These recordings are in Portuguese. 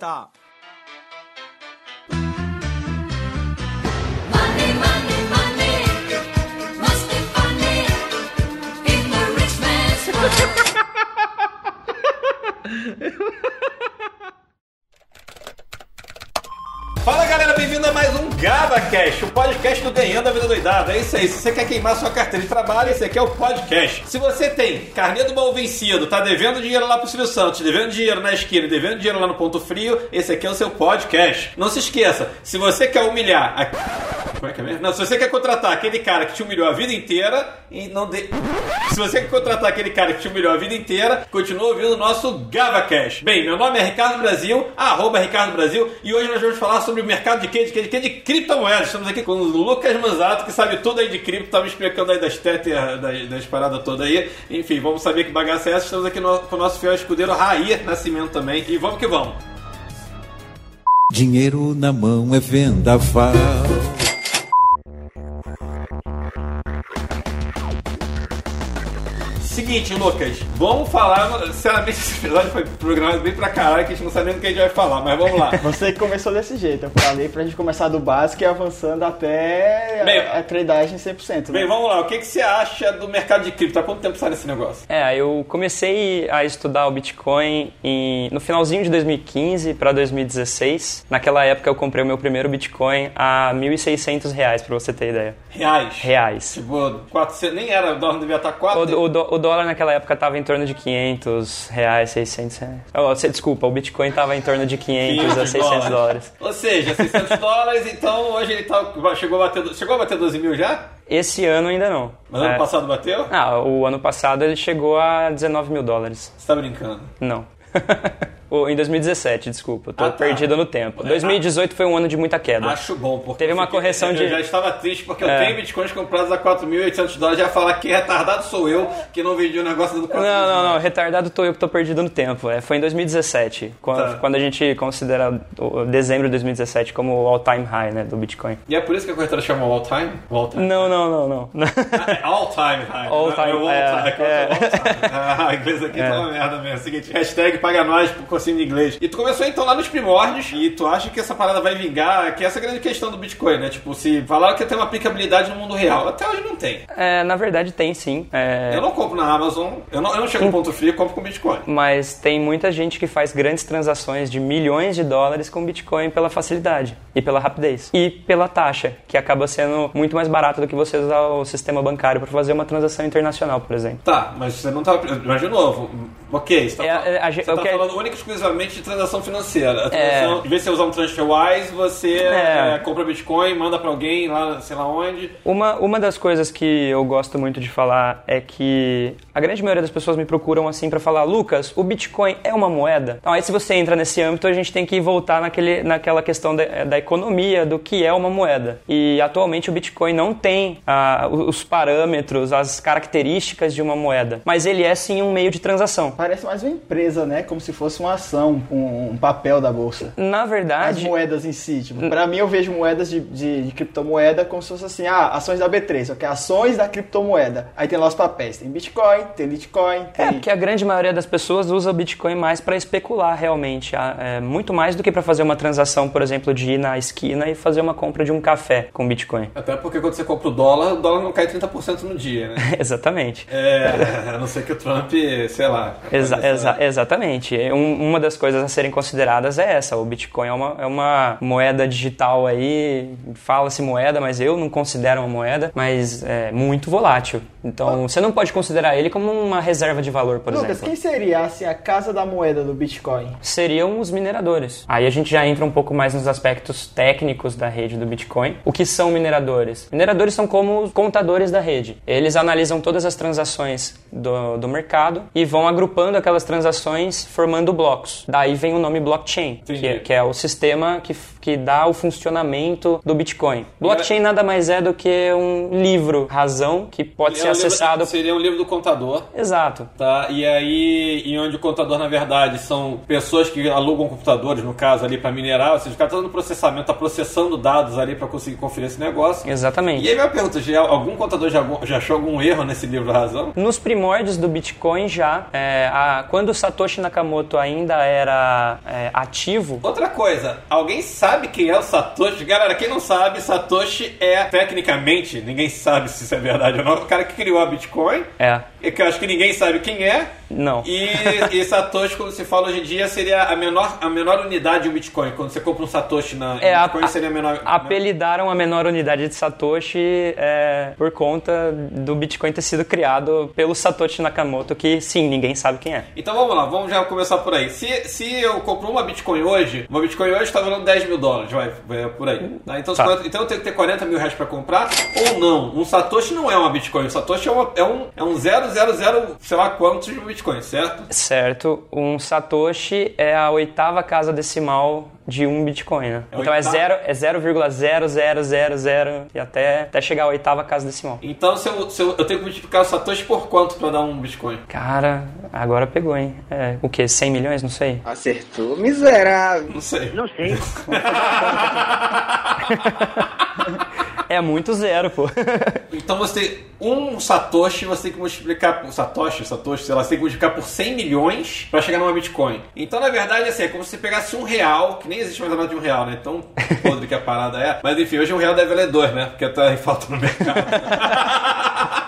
stop. O podcast do Ganhando a Vida Doidada. É isso aí, se você quer queimar sua carteira de trabalho, esse aqui é o podcast. Se você tem carnê do mal vencido, tá devendo dinheiro lá pro Silvio Santos, devendo dinheiro na esquina, devendo dinheiro lá no ponto frio, esse aqui é o seu podcast. Não se esqueça, se você quer humilhar... A... Como é que é mesmo? Não, se você quer contratar aquele cara que te humilhou a vida inteira e não de... Se você quer contratar aquele cara que te humilhou a vida inteira, continua ouvindo o nosso GavaCast. Bem, meu nome é Ricardo Brasil, arroba Ricardo Brasil, e hoje nós vamos falar sobre o mercado de quê? De quê? De quê? De criptomoedas. Estamos aqui com o Lucas Manzato, que sabe tudo aí de cripto, tá me explicando aí das tetas, das, das paradas todas aí. Enfim, vamos saber que bagaça é essa. Estamos aqui no- com o nosso fiel escudeiro Raí Nascimento também. E vamos que vamos. Dinheiro na mão é vendaval. Seguinte, Lucas, vamos falar. Sinceramente, esse episódio foi programado bem pra caralho, que a gente não sabe nem do que a gente vai falar, mas vamos lá. Você que começou desse jeito, eu falei pra gente começar do básico e avançando até Bem, a, a tradeagem 100%. Bem, né? vamos lá. O que, que você acha do mercado de cripto? Há quanto tempo sai esse negócio? É, eu comecei a estudar o Bitcoin em- no finalzinho de 2015 para 2016. Naquela época eu comprei o meu primeiro Bitcoin a 1.600 reais, pra você ter ideia. Reais. Reais. Tipo, 400, nem era, o dólar devia estar 4. O, o o dólar naquela época estava em torno de 500 reais, 600 reais. Oh, você- desculpa, o Bitcoin estava em torno de 500 a 600 dólares. Ou seja, 600 dólares, então hoje ele tá, chegou, a bater, chegou a bater 12 mil já? Esse ano ainda não. Mas ano É. passado bateu? Ah, o ano passado ele chegou a 19 mil dólares. Você tá brincando. Não. O- em 2017, desculpa, eu tô Ah, tá. perdido no tempo. 2018 foi um ano de muita queda. Acho bom, porque Teve eu uma fiquei- correção eu de- já estava triste porque eu É. tenho bitcoins comprados a 4.800 dólares. Já ia falar que retardado sou eu que não vendi o negócio dando 4 Não, não, não, retardado tô eu que tô perdido no tempo. É, foi em 2017, quando, Tá. quando a gente considera dezembro de 2017 como o all-time high né, do Bitcoin. E é por isso que a corretora chama all time? All time. Não, não, não, não. É all time high. All não time, all é, time. é. all time. Ah, a inglês aqui tá uma merda mesmo. Seguinte, hashtag paga nós por cursinho de inglês. E tu começou então lá nos primórdios e tu acha que essa parada vai vingar, que essa é a grande questão do Bitcoin, né? Tipo, se falaram que tem uma aplicabilidade no mundo real, até hoje não tem. É, na verdade tem sim. É, Eu não compro na Amazon, eu não, eu não chego no ponto frio, eu compro com Bitcoin. Mas tem muita gente que faz grandes transações de milhões de dólares com Bitcoin pela facilidade e pela rapidez e pela taxa, que acaba sendo muito mais barato do que você usar o sistema bancário para fazer uma transação internacional, por exemplo. Tá, mas você não tá. Mas de novo, ok, você tá, É, é, a tá falando única e exclusivamente de transação financeira. A transação, Em vez de você usar um TransferWise, você É. é, compra Bitcoin, manda pra alguém lá, sei lá onde. Uma, uma das coisas que eu gosto muito de falar é que a grande maioria das pessoas me procuram assim para falar, Lucas, o Bitcoin é uma moeda? Então aí se você entra nesse âmbito, a gente tem que voltar naquele, naquela questão da, da economia, do que é uma moeda. E atualmente o Bitcoin não tem ah, os parâmetros, as características de uma moeda, mas ele é sim um meio de transação. Parece mais uma empresa, né? Como se fosse uma ação, um, um papel da bolsa. Na As verdade, moedas em si, tipo, pra mim eu vejo moedas de, de, de criptomoeda como se fosse assim, ah, ações da B3, só que é ações da criptomoeda. Aí tem lá os papéis, tem Bitcoin, tem Litecoin, tem... É, porque a grande maioria das pessoas usa o Bitcoin mais para especular realmente, ah, é, muito mais do que para fazer uma transação, por exemplo, de ir na esquina e fazer uma compra de um café com Bitcoin. Até porque quando você compra o dólar, o dólar não cai 30% no dia, né? Exatamente. É, a não ser que o Trump, sei lá. Exa- exa- exatamente. Um- uma das coisas a serem consideradas é essa. O Bitcoin é uma, é uma moeda digital aí, fala-se moeda, mas eu não considero uma moeda, mas é muito volátil. Então você não pode considerar ele como uma reserva de valor, por Lucas, exemplo. quem seria assim a casa da moeda do Bitcoin? seriam os mineradores. Aí a gente já entra um pouco mais nos aspectos técnicos da rede do Bitcoin. O que são mineradores? Mineradores são como os contadores da rede. Eles analisam todas as transações do, do mercado e vão agrupando aquelas transações formando blocos. Daí vem o nome blockchain, que é, que é o sistema que, que dá o funcionamento do Bitcoin. Blockchain nada mais é do que um livro razão que pode É ser um livro- acessado seria um livro do contador. Exato. Tá, e aí, em onde o contador, na verdade, são pessoas que alugam computadores, no caso, ali para minerar, ou seja, o cara tá dando processamento, tá processando dados ali para conseguir conferir esse negócio. Exatamente. E aí, minha pergunta: já, algum contador já, já achou algum erro nesse livro razão? Nos primórdios do Bitcoin já, é, a- quando o Satoshi Nakamoto ainda era é, ativo, Outra coisa, alguém sabe quem é o Satoshi? Galera, quem não sabe, Satoshi é, tecnicamente, ninguém sabe se isso é verdade ou não, o cara que criou a Bitcoin, é, que eu acho que ninguém sabe quem é, não. E, e Satoshi, quando se fala hoje em dia, seria a menor, a menor unidade de um Bitcoin. Quando você compra um Satoshi na É, a, Bitcoin, seria a menor. apelidaram a menor unidade de Satoshi é, por conta do Bitcoin ter sido criado pelo Satoshi Nakamoto, que sim, ninguém sabe quem é. Então vamos lá, vamos já começar por aí. Se, se eu compro uma Bitcoin hoje, uma Bitcoin hoje está valendo 10 mil dólares, vai, vai por aí. Tá? Então, Tá. quando- então eu tenho que ter 40 mil reais para comprar ou não. Um Satoshi não é uma Bitcoin, um Satoshi é, uma, é um, é um 000, sei lá quantos de Bitcoin, certo? Certo, um Satoshi é a oitava casa decimal de um Bitcoin, né? É então é oitava? zero- é 0,0000 e até, até chegar à oitava casa decimal. Então se eu, se eu, eu tenho que multiplicar o Satoshi por quanto para dar um Bitcoin? Cara, agora pegou, hein? É, o quê? 100 milhões? Não sei. Acertou, miserável. Não sei. Não sei. É muito zero, pô. Então você tem um Satoshi, você tem que multiplicar por Satoshi, Satoshi, sei lá, você tem que multiplicar por 100 milhões para chegar numa Bitcoin. Então, na verdade, assim, é como se você pegasse um real, que nem existe mais a nota de um real, né? Tão podre que a parada é. Mas enfim, hoje um real deve valer dois, né? Porque tá em falta no mercado.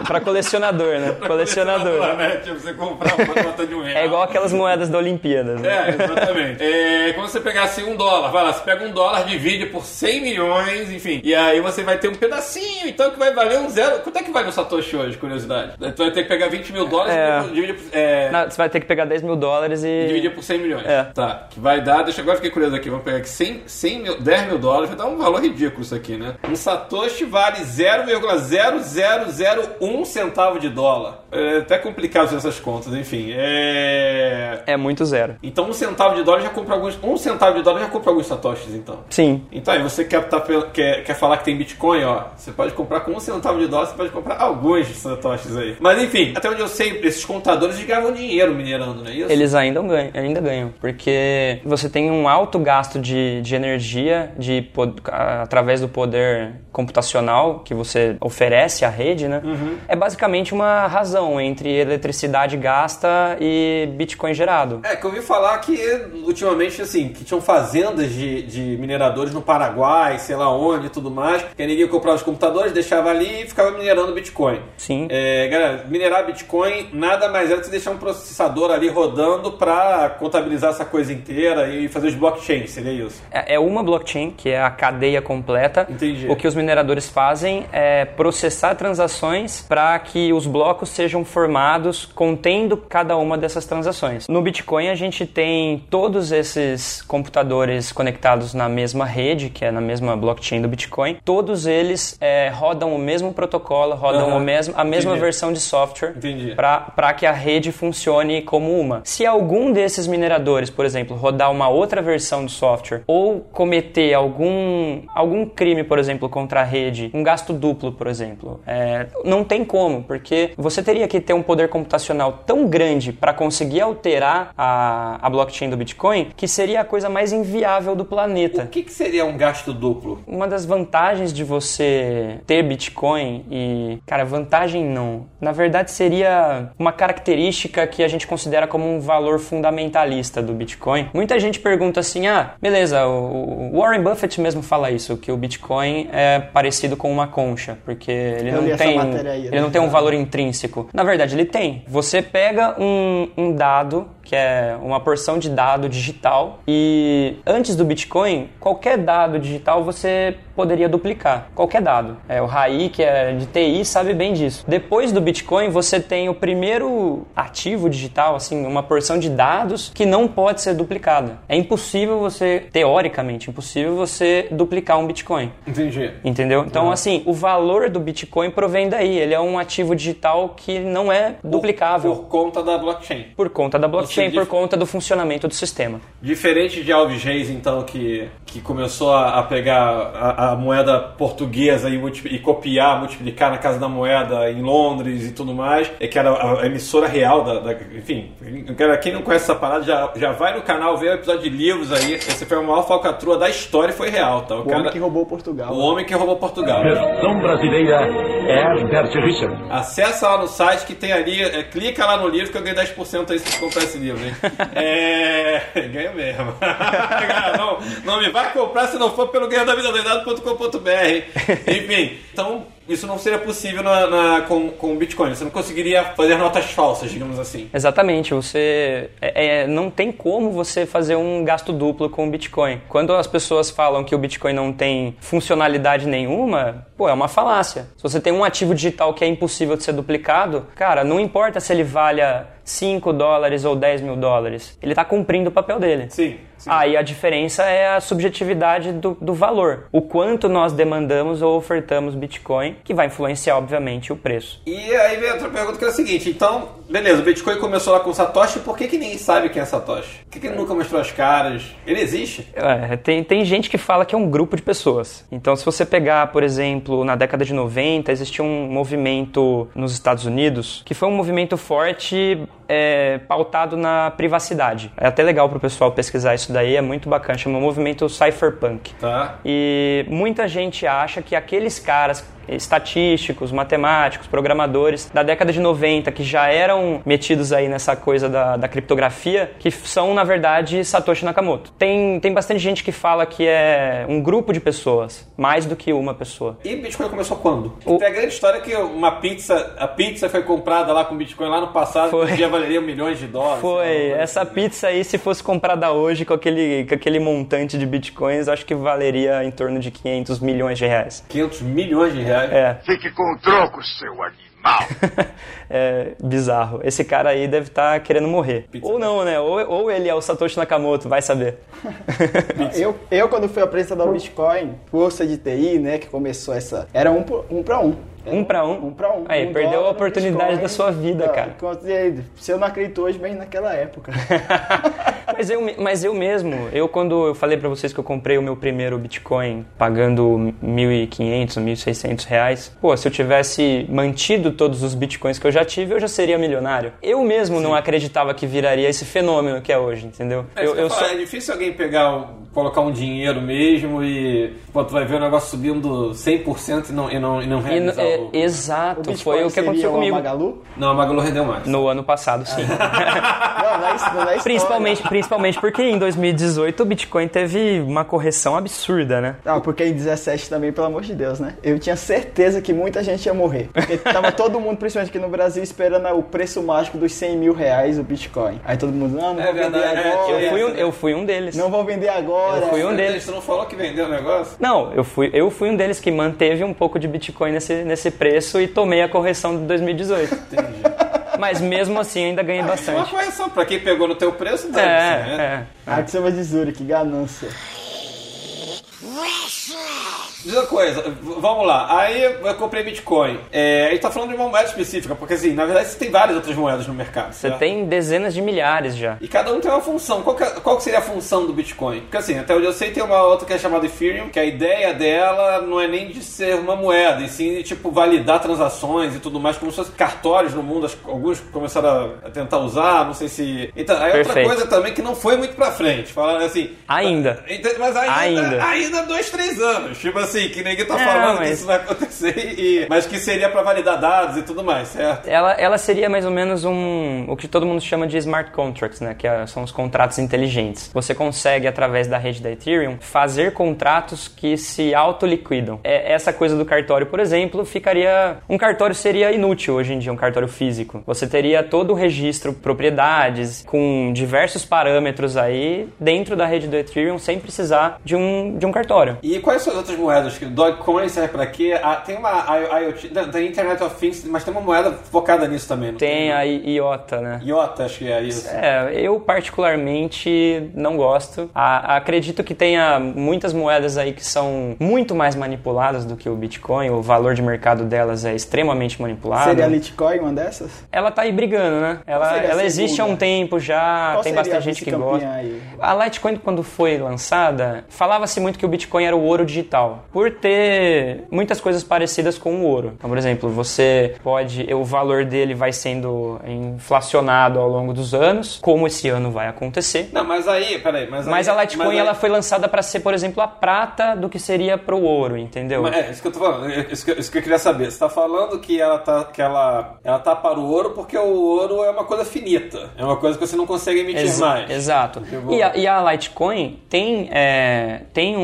pra colecionador, né? Colecionador. né? Tipo, você comprar uma nota de um real. É igual aquelas moedas da Olimpíadas. Né? É, exatamente. É como se você pegasse um dólar, vai lá, você pega um dólar, divide por 100 milhões, enfim. E aí você vai ter um pedacinho, então, que vai valer um zero. Quanto é que vai no Satoshi hoje, curiosidade? Tu vai ter que pegar 20 mil dólares É. e dividir por. É, Não, Você vai ter que pegar 10 mil dólares e. Dividir por 100 milhões. É. Tá. Que vai dar. Deixa eu agora fiquei curioso aqui. Vamos pegar aqui 100, 100 mil, 10 mil dólares. Vai dar um valor ridículo isso aqui, né? Um Satoshi vale 0,0001 centavo de dólar. É até complicado fazer essas contas, enfim. É. É muito zero. Então um centavo de dólar já compra alguns. Um centavo de dólar já compra alguns Satoshis, então. Sim. Então, aí você quer, tá, quer, quer falar que tem Bitcoin, ó. Você pode comprar com um centavo de dólar, você pode comprar alguns satoshis aí. Mas enfim, até onde eu sei, esses contadores ganham dinheiro minerando, não é isso? Eles ainda ganham, ainda ganham, porque você tem um alto gasto de, de energia de, através do poder computacional que você oferece à rede, né? É basicamente uma razão entre eletricidade gasta e Bitcoin gerado. É, que eu ouvi falar que ultimamente, assim, que tinham fazendas de, de mineradores no Paraguai, sei lá onde e tudo mais, que ninguém comprava os computadores, deixava ali e ficava minerando Bitcoin. Sim. É, galera, minerar Bitcoin nada mais é do que deixar um processador ali rodando pra contabilizar essa coisa inteira e fazer os blockchains, seria isso. É é uma blockchain, que é a cadeia completa. Entendi. O que os mineradores fazem é processar transações para que os blocos sejam formados contendo cada uma dessas transações. No Bitcoin, a gente tem todos esses computadores conectados na mesma rede, que é na mesma blockchain do Bitcoin. Todos eles é, rodam o mesmo protocolo, rodam Aham. o mesmo, a mesma Entendi. versão de software para que a rede funcione como uma. Se algum desses mineradores, por exemplo, rodar uma outra versão do software ou cometer algum, algum crime, por exemplo, contra a rede, um gasto duplo, por exemplo, é, não tem como, porque você teria que ter um poder computacional tão grande para conseguir alterar a, a blockchain do Bitcoin que seria a coisa mais inviável do planeta. O que, que seria um gasto duplo? Uma das vantagens de você ter Bitcoin e, cara, vantagem não. Na verdade, seria uma característica que a gente considera como um valor fundamentalista do Bitcoin. Muita gente pergunta assim: ah, beleza, o Warren Buffett mesmo fala isso, que o Bitcoin é parecido com uma concha, porque ele Eu não tem, aí, ele não tem um valor intrínseco. Na verdade, ele tem. Você pega um, um dado que é uma porção de dado digital e antes do Bitcoin, qualquer dado digital você poderia duplicar. Qualquer dado. É, o Raí, que é de TI, sabe bem disso. Depois do Bitcoin, você tem o primeiro ativo digital, assim, uma porção de dados que não pode ser duplicada. É impossível você, teoricamente, impossível você duplicar um Bitcoin. Entendi. Entendeu? Então, assim, o valor do Bitcoin provém daí. Ele é um ativo digital que não é duplicável Por conta da blockchain. por conta da blockchain, Seja, por conta do funcionamento do sistema. Diferente de Alves Reis, então, que, que começou a, a pegar a, a moeda portuguesa e, e copiar, multiplicar na Casa da Moeda em Londres e tudo mais, é que era a, a emissora real da, da- Enfim, cara, quem não conhece essa parada já, já vai no canal ver o episódio de livros aí. Esse foi a maior falcatrua da história e foi real, tá? O homem que roubou Portugal. o homem que roubou Portugal. Versão brasileira Herbert Richard. Acessa lá no site que tem ali, é, clica lá no livro que eu ganho 10% aí se você comprar esse livro, hein? É. Ganha mesmo. não, não me vai comprar se não for pelo ganhodavidadoidado.com.br. Enfim, então isso não seria possível na, na- com, com o Bitcoin. Você não conseguiria fazer notas falsas, digamos assim. Exatamente, você é- é, não tem como você fazer um gasto duplo com o Bitcoin. Quando as pessoas falam que o Bitcoin não tem funcionalidade nenhuma, pô, é uma falácia. Se você tem um ativo digital que é impossível de ser duplicado, cara, não importa se ele valha 5 dólares ou 10 mil dólares, ele está cumprindo o papel dele. Sim. Sim. Aí a diferença é a subjetividade do, do valor. O quanto nós demandamos ou ofertamos Bitcoin, que vai influenciar, obviamente, o preço. E aí vem outra pergunta que é a seguinte, então, beleza, o Bitcoin começou lá com Satoshi, por que, que ninguém sabe quem é Satoshi? Por que, que ele nunca mostrou as caras? Ele existe? É, tem, tem gente que fala que é um grupo de pessoas. Então, se você pegar, por exemplo, na década de 90, existia um movimento nos Estados Unidos que foi um movimento forte é, pautado na privacidade. É até legal pro pessoal pesquisar isso daí, é muito bacana. Chama movimento Cypherpunk. Tá. E muita gente acha que aqueles caras estatísticos, matemáticos, programadores da década de 90 que já eram metidos aí nessa coisa da, da criptografia, que são, na verdade, Satoshi Nakamoto. Tem, tem bastante gente que fala que é um grupo de pessoas, mais do que uma pessoa. E Bitcoin começou quando? O- Tem a grande história que uma pizza, a pizza foi comprada lá com Bitcoin lá no passado, Foi. que um dia valeria milhões de dólares. Foi, essa assim. pizza aí, se fosse comprada hoje com aquele, com aquele montante de bitcoins, acho que valeria em torno de 500 milhões de reais. 500 milhões de reais. É. Fique com o troco, seu animal. é bizarro. Esse cara aí deve estar querendo morrer. Ou não, né? Ou, ou ele é o Satoshi Nakamoto, vai saber. Eu, eu, quando fui apresentador do Bitcoin, força de TI, né, que começou essa. Era um, por- um pra um. Era Um pra um? Um pra um. Aí, Um perdeu a oportunidade Bitcoin. da sua vida, Tá, cara. Se eu não acredito hoje, bem naquela época. mas, eu, mas eu mesmo, eu quando eu falei pra vocês que eu comprei o meu primeiro Bitcoin pagando 1.500, 1.600 reais, pô, se eu tivesse mantido todos os Bitcoins que eu já tive, eu já seria milionário. Eu mesmo não acreditava que viraria esse fenômeno que é hoje, entendeu? É, eu sou- falo, é difícil alguém pegar, o- colocar um dinheiro mesmo e pô, tu vai ver o negócio subindo 100% e não, e não, e não E, realizar é, o... exato, Bitcoin foi o que aconteceu comigo. Magalu? Não, a Magalu rendeu mais. No ano passado, sim. Não, não é, isso- não é. Principalmente, principalmente porque em 2018 o Bitcoin teve uma correção absurda, né? Não, porque em 17 também, pelo amor de Deus, né? Eu tinha certeza que muita gente ia morrer. Porque tava todo mundo, principalmente aqui no Brasil, esperando o preço mágico dos 100 mil reais o Bitcoin. Aí todo mundo, não, não É vou vender verdade, é, agora. Eu fui um, né? eu fui um deles. Não vou vender agora. Eu fui um Você- deles. Você não falou que vendeu o negócio? Não, eu fui, eu fui um deles que manteve um pouco de Bitcoin nesse, nesse preço e tomei a correção de 2018. Entendi. Mas mesmo assim ainda ganhei Uma bastante. correção, pra quem pegou no teu preço, deve É, ser, né? é. Ah, que vai de Zurich, ganância. Diz uma coisa, vamos lá. Aí eu comprei Bitcoin. É, a gente tá falando de uma moeda específica, porque assim, na verdade você tem várias outras moedas no mercado. Você certo? tem dezenas de milhares já. E cada um tem uma função. Qual que, é- qual que seria a função do Bitcoin? Porque assim, até onde eu sei, tem uma outra que é chamada Ethereum, que a ideia dela não é nem de ser uma moeda, e sim de tipo validar transações e tudo mais, como se fosse cartórios no mundo. Alguns começaram a- tentar usar, não sei se. Então, aí outra Perfeito. coisa também que não foi muito pra frente. Falando assim. Ainda. Mas, mas ainda, Ainda. Dois, três anos. Tipo assim, que ninguém tá falando que mas- isso vai acontecer, e, mas que seria pra validar dados e tudo mais, certo? Ela, ela seria mais ou menos um o que todo mundo chama de smart contracts, né? Que é- são os contratos inteligentes. Você consegue, através da rede da Ethereum, fazer contratos que se autoliquidam. É, essa coisa do cartório, por exemplo, ficaria. Um cartório seria inútil hoje em dia, um cartório físico. Você teria todo o registro, propriedades, com diversos parâmetros aí dentro da rede do Ethereum, sem precisar de um, de um cartório. Cartório. E quais são as outras moedas? Que Dogecoin serve pra quê? Ah, tem uma IoT, não, tem Internet of Things, mas tem uma moeda focada nisso também. não Tem a I- IOTA, né? IOTA, acho que é isso. É, eu particularmente não gosto. A- acredito que tenha muitas moedas aí que são muito mais manipuladas do que o Bitcoin. O valor de mercado delas é extremamente manipulado. Seria a Litecoin uma dessas? Ela tá aí brigando, né? Ela, ela existe há um tempo já, Qual tem bastante gente que gosta. aí? A Litecoin, quando foi lançada, falava-se muito que o Bitcoin era o ouro digital, por ter muitas coisas parecidas com o ouro. Então, por exemplo, você pode. O valor dele vai sendo inflacionado ao longo dos anos, como esse ano vai acontecer. Não, mas aí, peraí, mas Mas aí- a Litecoin mas aí- ela foi lançada para ser, por exemplo, a prata do que seria pro ouro, entendeu? Mas É, isso que eu tô falando, é isso que, isso que eu queria saber. Você tá falando que ela tá, que ela, ela tá para o ouro porque o ouro é uma coisa finita. É uma coisa que você não consegue emitir Ex- mais. Exato. E a, e a Litecoin tem, é, tem um,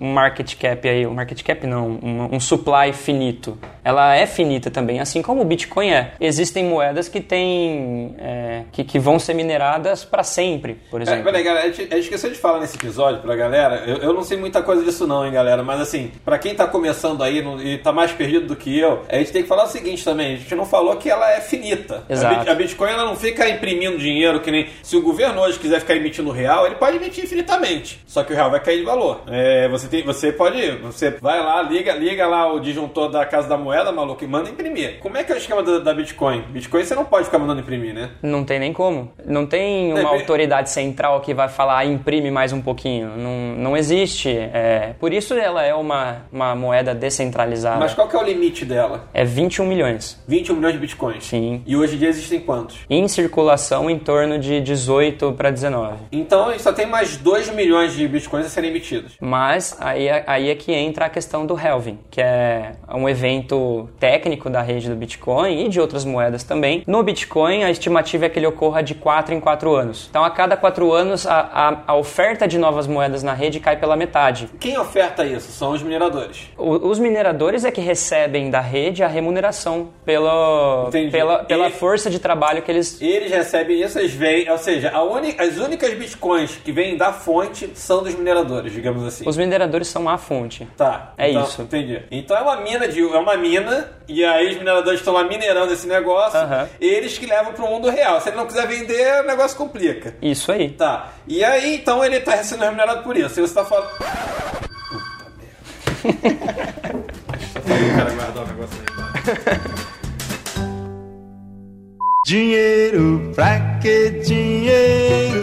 um market cap aí, um market cap não, um, um supply finito. Ela é finita também, assim como o Bitcoin é. Existem moedas que tem, é, que, que vão ser mineradas para sempre, por É, exemplo. peraí, galera, a gente, de falar nesse episódio pra galera. Eu, eu não sei muita coisa disso, não, hein, galera. Mas assim, pra quem tá começando aí não- e tá mais perdido do que eu, a gente tem que falar o seguinte também: a gente não falou que ela é finita. A, Exato. A Bitcoin ela não fica imprimindo dinheiro que nem. Se o governo hoje quiser ficar emitindo real, ele pode emitir infinitamente. Só que o real vai cair de valor. É, você, tem, você pode. Você vai lá, liga, liga lá o disjuntor da casa da moeda, maluco, e manda imprimir. Como é que é o esquema da, da Bitcoin? Bitcoin você não pode ficar mandando imprimir, né? Não tem nem como. Não tem uma Deve- autoridade central que vai falar, "Ah, imprime mais um pouquinho. Não, não existe. É, por isso ela é uma, uma moeda descentralizada. Mas qual que é o limite dela? É 21 milhões. 21 milhões de bitcoins. Sim. E hoje em dia existem quantos? Em circulação em torno de 18 para 19. Então só tem mais 2 milhões de bitcoins a serem emitidos. Mas aí, é- aí é que entra a questão do halving, que é um evento técnico da rede do Bitcoin e de outras moedas também. No Bitcoin, a estimativa é que ele ocorra de 4 em 4 anos. Então, a cada 4 anos, a, a- a oferta de novas moedas na rede cai pela metade. Quem oferta isso? São os mineradores. O- os mineradores é que recebem da rede a remuneração pelo, Entendi. pela, pela força de trabalho que eles Eles recebem isso, eles vêm, ou seja, as únicas bitcoins que vêm da fonte são dos mineradores, digamos assim. Os mineradores são a fonte. Tá. É então, isso. Entendi. Então é uma mina de é uma mina e aí os mineradores estão lá minerando esse negócio. Eles que levam pro mundo real. Se ele não quiser vender, o negócio complica. Isso aí. Tá. E aí, então ele tá sendo remunerado por isso. E você tá falando. Puta merda. Fazer o cara guardar o negócio aí. Dinheiro, pra que dinheiro?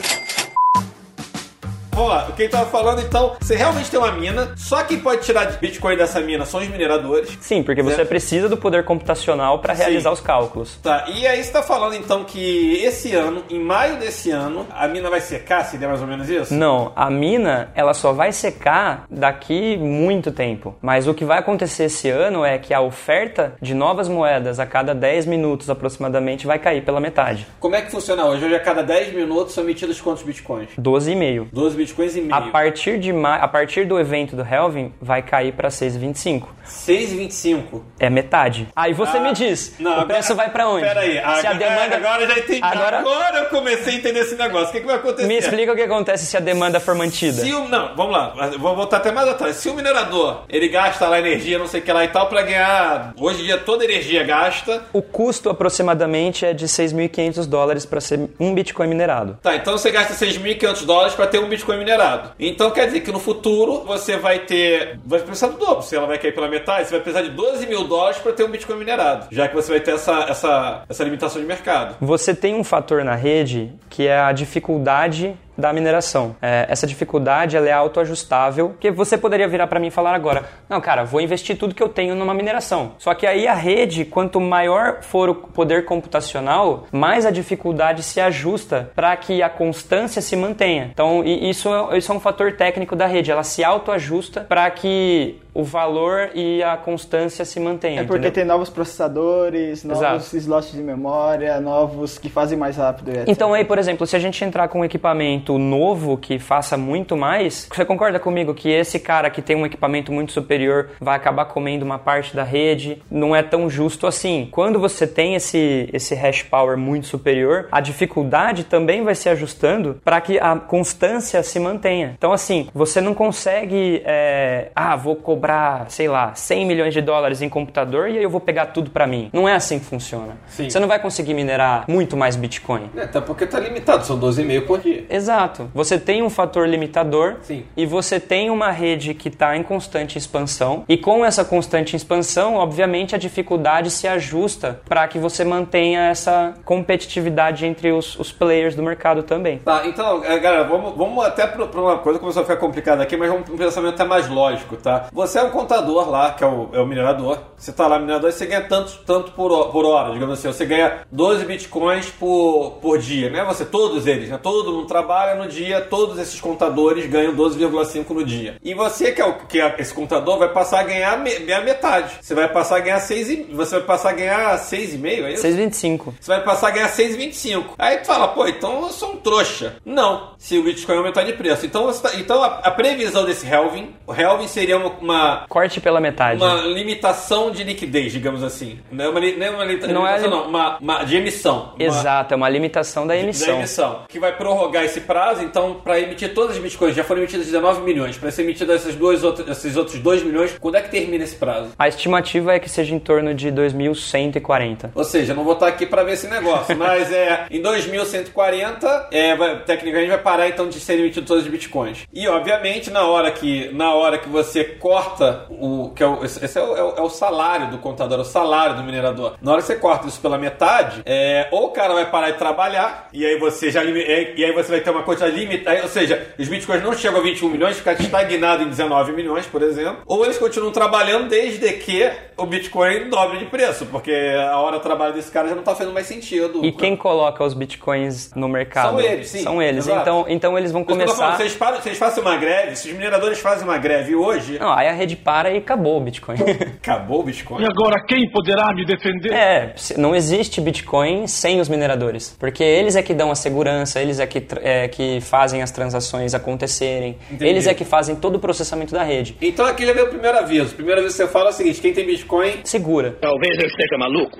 Vamos lá, o que ele tava falando então, você realmente tem uma mina, só quem pode tirar de Bitcoin dessa mina são os mineradores. Sim, porque você Certo. precisa do poder computacional para realizar Sim. os cálculos. Tá, e aí você tá falando então que esse ano, em maio desse ano, a mina vai secar, seria mais ou menos isso? Não, a mina ela só vai secar daqui muito tempo. Mas o que vai acontecer esse ano é que a oferta de novas moedas a cada 10 minutos aproximadamente vai cair pela metade. Como é que funciona hoje? Hoje a cada 10 minutos são emitidos quantos bitcoins? 12,5. 12 bitcoins e meio. A partir, de ma... a partir do evento do Helvin, vai cair para 6,25. 6,25. É metade. Aí você Ah, me diz, não, o agora- preço vai para onde? Pera aí, Se agora, a demanda... agora já entendi. Agora- Agora... eu comecei a entender esse negócio. O que, que vai acontecer? Me explica o que acontece se a demanda for mantida. Se o, não, vamos lá, vou voltar até mais atrás. Se o minerador ele gasta lá energia, não sei o que lá e tal, pra ganhar. Hoje em dia toda energia gasta. O custo aproximadamente é de 6.500 dólares para ser um Bitcoin minerado. Tá, então você gasta 6.500 dólares pra ter um Bitcoin minerado. Então quer dizer que no futuro você vai ter. Vai precisar do dobro. Se ela vai cair pela metade, você vai precisar de 12 mil dólares pra ter um Bitcoin minerado. Já que você vai ter essa, essa, essa limitação de mercado. Você tem um fator na rede que é a dificuldade da mineração. É, essa dificuldade ela é autoajustável, que você poderia virar para mim e falar agora, não, cara, vou investir tudo que eu tenho numa mineração. Só que aí a rede, quanto maior for o poder computacional, mais a dificuldade se ajusta para que a constância se mantenha. Então, e isso, é- isso é um fator técnico da rede, ela se autoajusta para que o valor e a constância se mantenham. É porque entendeu? tem novos processadores, novos Exato. slots de memória, novos que fazem mais rápido. etc. Então aí, por exemplo, se a gente entrar com um equipamento novo que faça muito mais, você concorda comigo que esse cara que tem um equipamento muito superior vai acabar comendo uma parte da rede? Não é tão justo assim. Quando você tem esse, esse hash power muito superior, a dificuldade também vai se ajustando para que a constância se mantenha. Então assim, você não consegue, é, ah, vou cobrar, sei lá, 100 milhões de dólares em computador e aí eu vou pegar tudo para mim. Não é assim que funciona. Sim. Você não vai conseguir minerar muito mais Bitcoin. É, Até porque tá limitado, são 12,5 por dia. Exato. Você tem um fator limitador Sim. e você tem uma rede que está em constante expansão. E com essa constante expansão, obviamente, a dificuldade se ajusta para que você mantenha essa competitividade entre os, os players do mercado também. Tá, então, é, galera, vamos, vamos até pra uma coisa que começou a ficar complicada aqui, mas um pensamento até mais lógico, tá? Você é um contador lá, que é o, é o minerador. Você tá lá minerador e você ganha tanto, tanto por, por hora, digamos assim. Você ganha 12 bitcoins por, por dia, né? Você, todos eles, né? Todo mundo trabalha no dia, todos esses contadores ganham 12,5 no dia. E você, que é, o, que é esse contador, vai passar a ganhar me- a metade. Você vai passar a ganhar 6 e, Você vai passar a ganhar 6,5, é isso? 6,25. Você vai passar a ganhar 6,25. Aí tu fala, pô, então eu sou um trouxa. Não, se o Bitcoin aumentar de preço. Então, você tá- então a, a previsão desse halving, o halving seria uma, uma, Corte pela metade. uma limitação de liquidez, digamos assim. Não é uma, não é uma limita- Não é limitação, lim- não, uma, uma- de emissão. Exato, é uma limitação da da emissão. emissão. Que vai prorrogar esse prazo, então, para emitir todas as bitcoins, já foram emitidas 19 milhões. Para ser emitidas essas duas outras, esses outros 2 milhões, quando é que termina esse prazo? A estimativa é que seja em torno de 2.140. Ou seja, não vou estar aqui para ver esse negócio, mas é em 2140, é, vai, tecnicamente vai parar então de ser emitido todos os bitcoins. E obviamente na hora que na hora que você corta o que é o, esse é o, é o- é o salário do contador, é o salário do minerador. Na hora que você corta isso pela metade, é, ou o cara vai parar de trabalhar e aí você já e aí você vai ter uma quantidade limitada, ou seja, os bitcoins não chegam a 21 milhões, fica estagnado em 19 milhões, por exemplo, ou eles continuam trabalhando desde que o bitcoin dobre de preço, porque a hora de trabalho desse cara já não tá fazendo mais sentido. E quem coloca os bitcoins no mercado? São eles, sim. São eles. Exato. Então, então eles vão tô falando, começar. vocês, param, vocês fazem uma greve, se os mineradores fazem uma greve hoje, Não, aí a rede para e acabou o Bitcoin. acabou o Bitcoin. E agora quem poderá me defender? É, se- não existe Bitcoin sem os mineradores. Porque eles é que dão a segurança, eles é que, é, que fazem as transações acontecerem, Entendi. eles é que fazem todo o processamento da rede. Então aqui já veio o primeiro aviso. Primeiro aviso que você fala é o seguinte: quem tem Bitcoin, Segura. Talvez eu esteja maluco,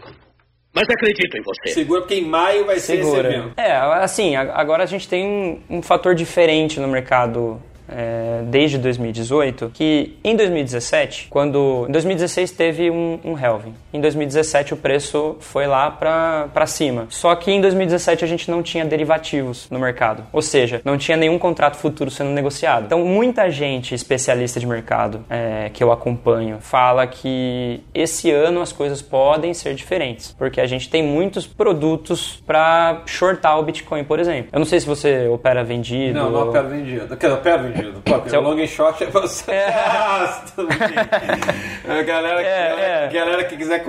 mas acredito em você. segura, porque em maio vai ser esse Segura. evento. É, assim, agora a gente tem um, um fator diferente no mercado é, desde 2018, que em 2017, quando... Em 2016 teve um, um halving. Em 2017 o preço foi lá pra, pra cima. Só que em 2017 a gente não tinha derivativos no mercado. Ou seja, não tinha nenhum contrato futuro sendo negociado. Então muita gente especialista de mercado é, que eu acompanho fala que esse ano as coisas podem ser diferentes. Porque a gente tem muitos produtos pra shortar o Bitcoin, por exemplo. Eu não sei se você opera vendido. Não, não ou- opera vendido. Quer dizer, opera vendido. Pô, porque o long and short é você. É. A galera, que- É, galera, é. galera que quiser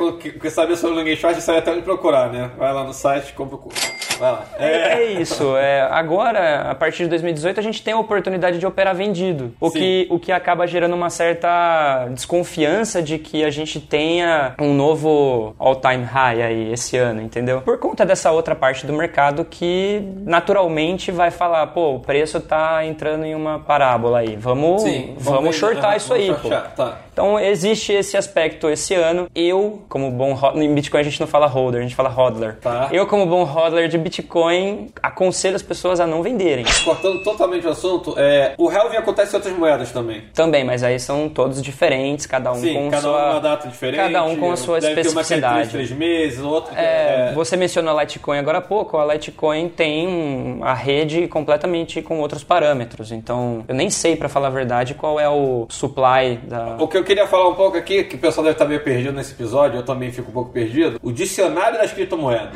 saber sobre o long and short, sabe até onde procurar, né? Vai lá no site, compra o curso. Vai lá. É, é isso. É, agora, a partir de 2018, a gente tem a oportunidade de operar vendido. O Sim. que, o que acaba gerando uma certa desconfiança de que a gente tenha um novo all-time high aí esse ano, entendeu? Por conta dessa outra parte do mercado que naturalmente vai falar, pô, o preço tá entrando em uma parábola aí. Vamos, Sim, vamos, shortar isso aí, pô. Tá. Então existe esse aspecto esse ano. Eu, como bom em Bitcoin a gente não fala holder, a gente fala hodler. Tá. Eu, como bom hodler de Bitcoin, aconselho as pessoas a não venderem. Cortando totalmente o assunto, é, o halving acontece em outras moedas também. Também, mas aí são todos diferentes, cada um Sim, com cada sua um uma data diferente. Cada um com a sua deve Ter uma é especificidade. três, três meses, outro que É, é... Você mencionou a Litecoin agora há pouco. A Litecoin tem a rede completamente com outros parâmetros. Então, eu nem sei, pra falar a verdade, qual é o supply da. O que eu queria falar um pouco aqui, que o pessoal deve estar meio perdido nesse episódio, eu também fico um pouco perdido, o dicionário das criptomoedas.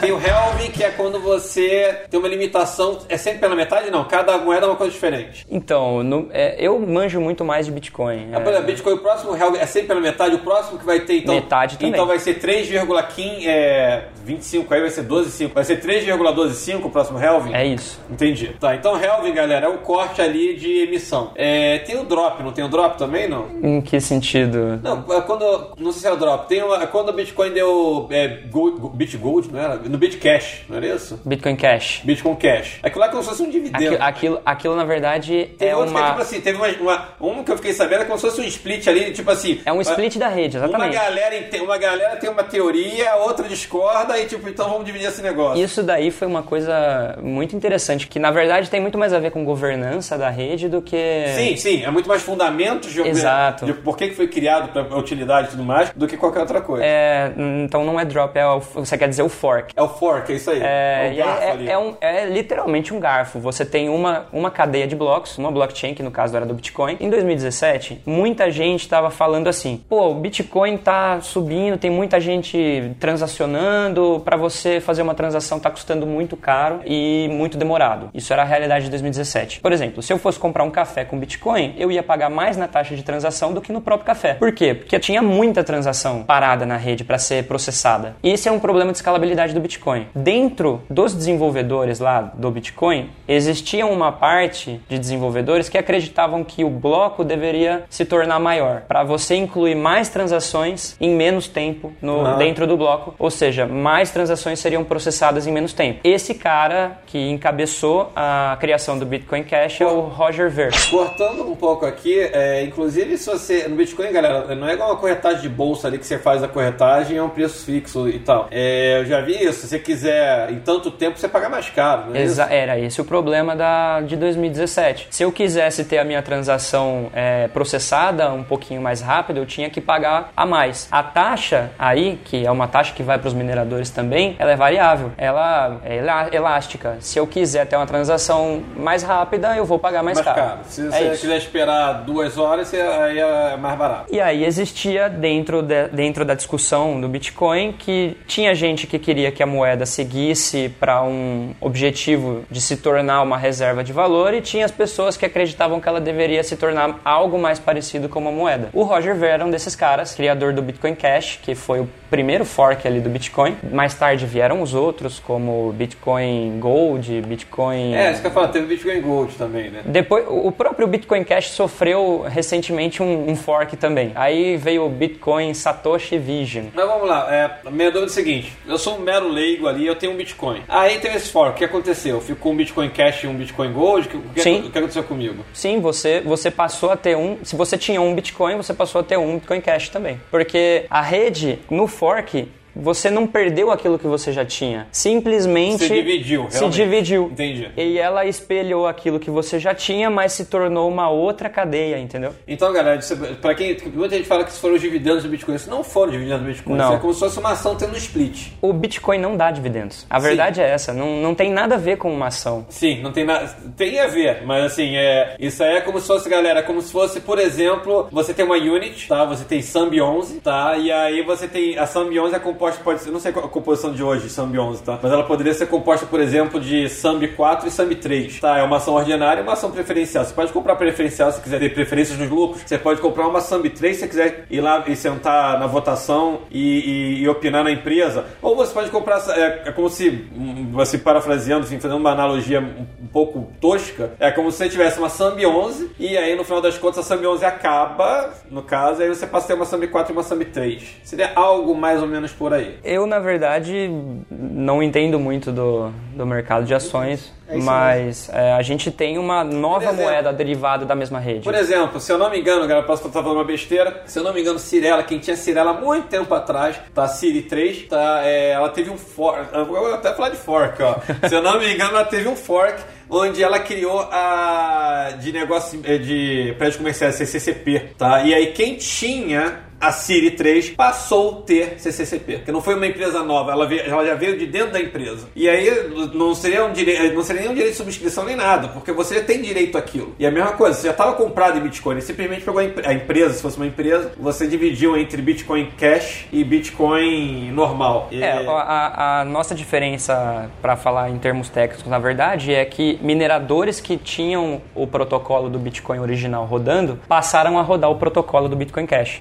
Tem o Helving, que é quando você tem uma limitação. É sempre pela metade? Não, cada moeda é uma coisa diferente. Então, no- é, eu manjo muito mais de Bitcoin. Ah, por exemplo, Bitcoin, o próximo Helving é sempre pela metade, o próximo que vai ter, então. Metade também. Então vai ser 3,15, é, 25, aí vai ser 12,5. Vai ser 3,125 o próximo Helving? É isso. Entendi. Tá, então Galera, é o corte ali de emissão. É, tem o drop, não tem o drop também, não? Em que sentido? Não, é quando. Não sei se é o drop. Tem uma, é quando o Bitcoin deu. É, gold, Bitgold, não era? No Bitcash, não era isso? Bitcoin Cash. Bitcoin Cash. Aquilo lá é como se fosse um dividendo. Aquilo, aquilo, aquilo, na verdade, Teve é outro que é uma. tipo assim, teve uma, uma. Um que eu fiquei sabendo é como se fosse um split ali, tipo assim. É um split da rede, Uma exatamente. galera, ente- uma galera tem uma teoria, outra discorda e tipo, então vamos dividir esse negócio. Isso daí foi uma coisa muito interessante, que na verdade tem muito mais a ver com governança da rede do que. Sim, sim, é muito mais fundamentos de, Exato. de por que foi criado para utilidade e tudo mais do que qualquer outra coisa. É, então não é drop, é o, você quer dizer o fork. É o fork, é isso aí. É, o e garfo é, ali. é um- é literalmente um garfo. Você tem uma, uma cadeia de blocos, uma blockchain, que no caso era do Bitcoin. Em 2017, muita gente estava falando assim: pô, o Bitcoin tá subindo, tem muita gente transacionando, para você fazer uma transação tá custando muito caro e muito demorado. Isso era a realidade de 2017. Por exemplo, se eu fosse comprar um café com Bitcoin, eu ia pagar mais na taxa de transação do que no próprio café. Por quê? Porque tinha muita transação parada na rede para ser processada. E esse é um problema de escalabilidade do Bitcoin. Dentro dos desenvolvedores lá do Bitcoin, existia uma parte de desenvolvedores que acreditavam que o bloco deveria se tornar maior, para você incluir mais transações em menos tempo no, Ah. dentro do bloco, ou seja, mais transações seriam processadas em menos tempo. Esse cara que encabeçou a criação do Bitcoin Cash é o Roger Ver. Cortando um pouco aqui, é, inclusive se você. No Bitcoin, galera, não é igual uma corretagem de bolsa ali que você faz a corretagem é um preço fixo e tal. É, eu já vi isso. Se você quiser em tanto tempo, você paga mais caro, é isso? Era esse o problema da, de 2017. Se eu quisesse ter a minha transação é, processada um pouquinho mais rápido, eu tinha que pagar a mais. A taxa aí, que é uma taxa que vai para os mineradores também, ela é variável. Ela é elá- elástica. Se eu quiser ter uma transação mais rápida, eu vou pagar mais, mais caro. caro. Se É você isso. quiser esperar duas horas, aí é mais barato. E aí existia dentro, de- dentro da discussão do Bitcoin que tinha gente que queria que a moeda seguisse para um objetivo de se tornar uma reserva de valor e tinha as pessoas que acreditavam que ela deveria se tornar algo mais parecido com uma moeda. O Roger Ver era um desses caras, criador do Bitcoin Cash, que foi o primeiro fork ali do Bitcoin. Mais tarde vieram os outros, como Bitcoin Gold, Bitcoin... É, isso que eu falo, teve Bitcoin Gold também, né? Depois, o próprio Bitcoin Cash sofreu recentemente um, um fork também. Aí veio o Bitcoin Satoshi Vision. Mas vamos lá, é, a minha dúvida é o seguinte: eu sou um mero leigo ali, eu tenho um Bitcoin. Aí teve esse fork, o que aconteceu? Ficou um Bitcoin Cash e um Bitcoin Gold? O que- Sim. o que aconteceu comigo? Sim, você, você passou a ter um. Se você tinha um Bitcoin, você passou a ter um Bitcoin Cash também. Porque a rede, no fork, você não perdeu aquilo que você já tinha. Simplesmente. Se dividiu, Se realmente. dividiu. Entendi. E ela espelhou aquilo que você já tinha, mas se tornou uma outra cadeia, entendeu? Então, galera, pra quem. Muita gente fala que isso foram os dividendos do Bitcoin. Isso não foram dividendos do Bitcoin. Não. Isso é como se fosse uma ação tendo um split. O Bitcoin não dá dividendos. A verdade é essa. Não, não tem nada a ver com uma ação. Sim, não tem nada. Tem a ver, mas assim, é, isso aí é como se fosse, galera, como se fosse, por exemplo, você tem uma unit, tá? Você tem Sambi 11, tá? E aí você tem. A Sambi 11 é composta, pode ser, não sei a composição de hoje, Sambi 11, tá? Mas ela poderia ser composta, por exemplo, de Sambi 4 e Sambi 3, tá? É uma ação ordinária e uma ação preferencial. Você pode comprar preferencial se quiser ter preferências nos lucros. Você pode comprar uma Sambi 3 se você quiser ir lá e sentar na votação e, e- e opinar na empresa. Ou você pode comprar, é, é como se, hum, assim, parafraseando, enfim, fazendo uma analogia um, um pouco tosca, é como se você tivesse uma Sambi 11 e aí no final das contas a Sambi 11 acaba, no caso, aí você passa a ter uma Sambi 4 e uma Sambi 3. Seria algo mais ou menos por aí. Eu, na verdade, não entendo muito do, do mercado de ações, É mas é, a gente tem uma nova exemplo- moeda derivada da mesma rede. Por exemplo, se eu não me engano, galera, posso estar falando uma besteira. Se eu não me engano, Cirela, quem tinha Cirela há muito tempo atrás, tá? Siri 3, tá? É, ela teve um fork. Eu vou até falar de fork, ó. se eu não me engano, ela teve um fork onde ela criou a de negócio eh, de prédios comerciais, CCCP, tá? E aí quem tinha a Siri 3 passou a ter CCCP, que não foi uma empresa nova, ela, veio- ela já veio de dentro da empresa. E aí não seria, um dire... não seria nenhum direito de subscrição nem nada, porque você tem direito àquilo. E a mesma coisa, você já estava comprado em Bitcoin, e simplesmente pegou a empresa, se fosse uma empresa, você dividiu entre Bitcoin Cash e Bitcoin normal. E- É, a, a nossa diferença, para falar em termos técnicos, na verdade, é que mineradores que tinham o protocolo do Bitcoin original rodando passaram a rodar o protocolo do Bitcoin Cash.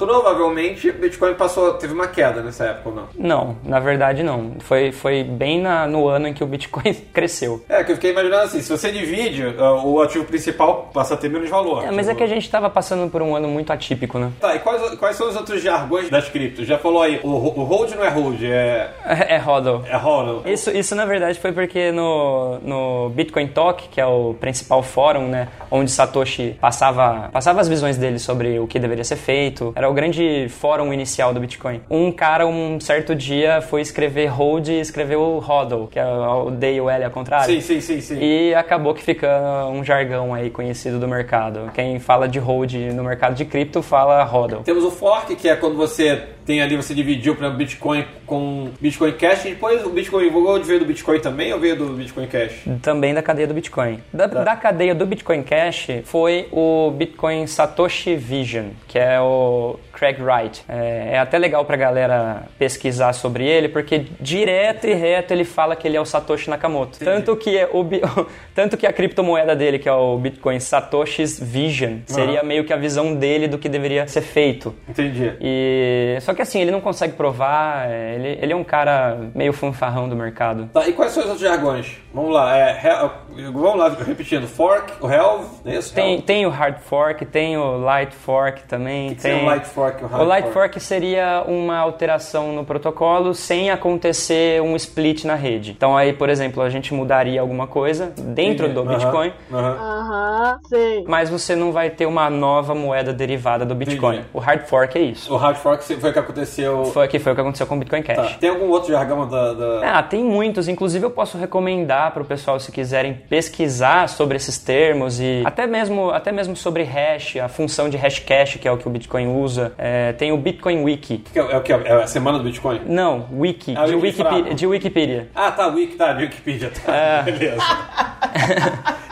Provavelmente Bitcoin passou, teve uma queda nessa época, ou não? Não, na verdade não. Foi, foi bem na- no ano em que o Bitcoin cresceu. É, que eu fiquei imaginando assim, se você divide, uh, o ativo principal passa a ter menos valor. É, mas é Tipo, que a gente estava passando por um ano muito atípico, né? Tá, e quais, quais são os outros jargões das criptos? Já falou aí, o, o hold não é hold, é, É, é hodl. é hodl. Isso, isso na verdade foi porque no, no Bitcoin Talk, que é o principal fórum, né, onde Satoshi passava, passava as visões dele sobre o que deveria ser feito, era o grande fórum inicial do Bitcoin. Um cara, um certo dia, foi escrever hold e escreveu hodl, que é o D e o L ao contrário. Sim, sim, sim, sim. E acabou que fica um jargão aí conhecido do mercado. Quem fala de hold no mercado de cripto fala hodl. Temos o fork, que é quando você tem ali, você dividiu para Bitcoin com Bitcoin Cash, e depois o Bitcoin Gold veio do Bitcoin também ou veio do Bitcoin Cash? Também da cadeia do Bitcoin. Da, da cadeia do Bitcoin Cash foi o Bitcoin Satoshi Vision, que é o Craig Wright. É, é até legal pra galera pesquisar sobre ele, porque direto e reto ele fala que ele é o Satoshi Nakamoto. Tanto que, é o, tanto que a criptomoeda dele, que é o Bitcoin Satoshi's Vision, seria meio que a visão dele do que deveria ser feito. Entendi. E só que assim, ele não consegue provar, é, ele, ele é um cara meio fanfarrão do mercado. Tá, e quais são os outros jargões? Vamos lá, é, vamos lá, repetindo, fork, o helve, é isso? Tem, Helve. tem o hard fork, tem o light fork também. que tem o light fork e o hard o light fork? fork seria uma alteração no protocolo sem acontecer um split na rede. Então aí, por exemplo, a gente mudaria alguma coisa dentro do Bitcoin, aham. Sei. mas você não vai ter uma nova moeda derivada do Bitcoin. Entendi. O hard fork é isso. O hard fork foi o que aconteceu... Foi que foi o que aconteceu com o Bitcoin Cash. Tá. Tem algum outro jargão da... da- Ah, tem muitos. Inclusive, eu posso recomendar para o pessoal, se quiserem pesquisar sobre esses termos e até mesmo, até mesmo sobre hash, a função de hash cache, que é o que o Bitcoin usa. É, tem o Bitcoin Wiki. que é, é o que? É a semana do Bitcoin? Não, Wiki, Ah, de, Wiki Wikipedia, de Wikipedia. Ah, tá, Wiki, tá, de Wikipedia, tá. É. Beleza.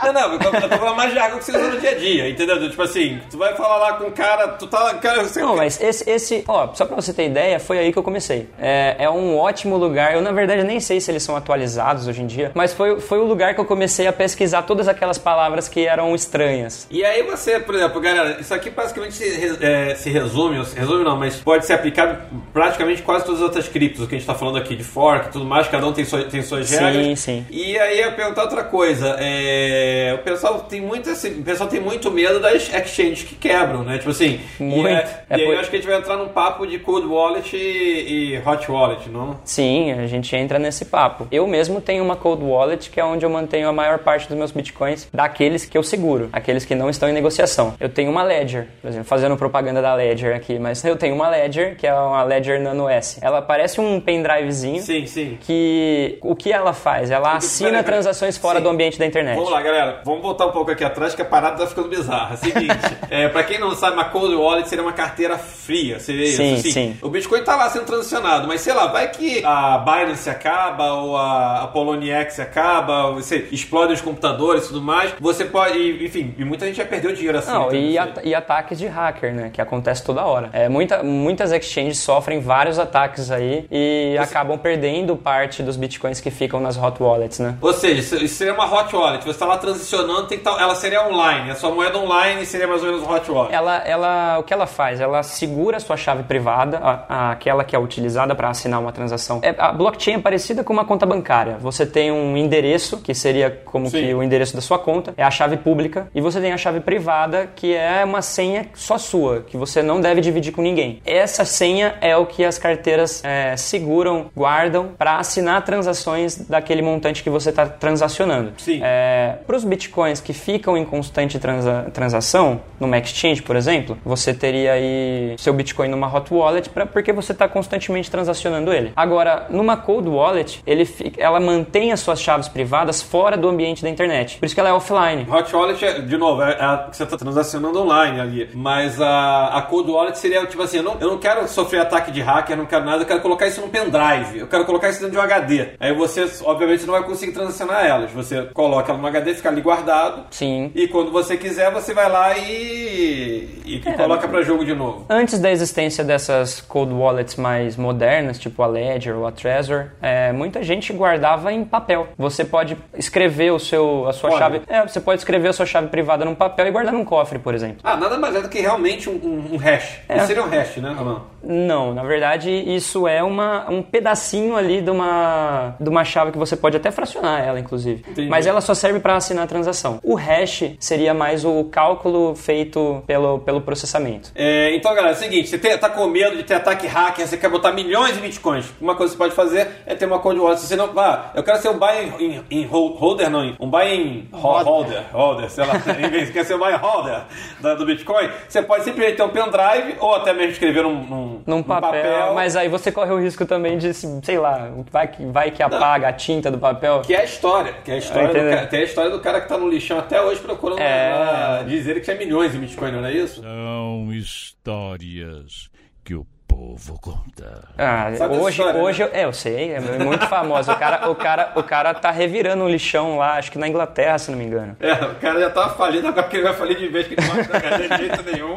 não, não, eu tô, eu tô falando mais jargão que você usa no dia a dia, entendeu? Tipo assim, tu vai falar lá com o cara, tu tá... Cara, você, Não, mas esse, esse, ó, só pra você ter ideia, foi aí que eu comecei. É, é um ótimo lugar, eu na verdade nem sei se eles são atualizados hoje em dia, mas foi, foi o lugar que eu comecei a pesquisar todas aquelas palavras que eram estranhas. E aí você, por exemplo, galera, isso aqui basicamente se, é, se resume, se resume não, mas pode ser aplicado praticamente quase todas as outras criptos, o que a gente tá falando aqui de fork e tudo mais, cada um tem, sua, tem suas Sim, regras. sim. E aí eu ia perguntar outra coisa, é, o pessoal tem muito esse, o pessoal tem muito medo das exchanges que quebram, né? Tipo assim, Muito. e, é- É e aí por- eu acho que a gente vai entrar num papo de cold wallet e, e hot wallet, não? Sim, a gente entra nesse papo. Eu mesmo tenho uma cold wallet que é onde eu mantenho a maior parte dos meus bitcoins daqueles que eu seguro, aqueles que não estão em negociação. Eu tenho uma Ledger, por exemplo, fazendo propaganda da Ledger aqui, mas eu tenho uma Ledger que é uma Ledger Nano S. Ela parece um pendrivezinho Sim, sim. que o que ela faz? Ela assina transações fora Sim. do ambiente da internet. Vamos lá, galera. Vamos voltar um pouco aqui atrás, que a parada tá ficando bizarra. Seguinte, é, pra quem não sabe, uma cold wallet seria uma carteira fria. Seria Sim, isso. Assim, sim. O Bitcoin tá lá sendo transacionado, mas sei lá, vai que a Binance acaba, ou a, a Poloniex acaba, ou você explode os computadores e tudo mais. Você pode, enfim, e muita gente já perdeu dinheiro assim. Não, entendeu? e, Isso ata- e ataques de hacker, né? Que acontece toda hora. É, muita, muitas exchanges sofrem vários ataques aí e acabam perdendo parte dos bitcoins que ficam nas hot wallets, né? Ou seja, isso seria uma hot wallet. Você tá lá transicionando, tem que tá, ela seria online. A sua moeda online seria mais ou menos hot wallet. Ela, ela, o que ela faz? Ela segura a sua chave privada, aquela que é utilizada para assinar uma transação. É, a blockchain é parecida com uma conta bancária. Você tem um endereço, que seria como Sim. que o endereço da sua conta, é a chave pública, e você tem a chave privada, que é uma senha só sua, que você não deve dividir com ninguém. Essa senha é o que as carteiras é, seguram, guardam para assinar transações daquele montante que você está transacionando. É, para para os bitcoins que ficam em constante transa- transação, numa exchange, por exemplo, você teria aí seu bitcoin numa hot wallet pra, porque você está constantemente transacionando ele. Agora, numa cold wallet, ele, ela mantém as suas chaves privadas fora do ambiente da internet. Por isso que ela é offline. Hot Wallet, é, de novo, é que você está transacionando online ali. Mas a, a Cold Wallet seria tipo assim: eu não, eu não quero sofrer ataque de hacker, não quero nada, eu quero colocar isso num pendrive, eu quero colocar isso dentro de um HD. Aí você, obviamente, não vai conseguir transacionar elas. Você coloca ela no HD, fica ali guardado. Sim. E quando você quiser, você vai lá e, e, e coloca para jogo de novo. Antes da existência dessas cold wallets mais modernas, tipo a Ledger ou a Trezor, é, muita gente guardava em papel. Você pode escrever o seu, a sua Olha. chave. É, você pode escrever a sua chave privada num papel e guardar num cofre, por exemplo. Ah, nada mais é do que realmente um, um- hash. É. Isso seria um hash, né, Romão? Não, na verdade, isso é uma, um pedacinho ali de uma, de uma chave que você pode até fracionar ela, inclusive. Entendi. Mas ela só serve para assinar a transação. O hash seria mais o cálculo feito pelo, pelo processamento. É, então, galera, é o seguinte, você tem, tá com medo de ter ataque hacker, você quer botar milhões de bitcoins. Uma coisa que você pode fazer é ter uma cold wallet. Se você não, ah, eu quero ser um buy in, in hol- holder, não, um buy in ho- holder, holder, sei lá, em vez de quer ser um buy holder da- do Bitcoin, você pode simplesmente ter um pendrive ou até mesmo escrever num, num, Num papel, mas aí você corre o risco também de, se- sei lá, vai que, vai que apaga a tinta do papel. Que é a história, que é a história, do, cara, tem a história do cara que tá no lixão até hoje procurando É. dizer que tinha milhões de Bitcoin, não é isso? São histórias que o povo conta. Ah, Sabe hoje, história, hoje eu, é, eu sei, é muito famoso. O cara, o, cara, o cara tá revirando um lixão lá, acho que na Inglaterra, se não me engano. É, o cara já tava falido, agora que ele vai falir de vez que ele não vai de jeito nenhum.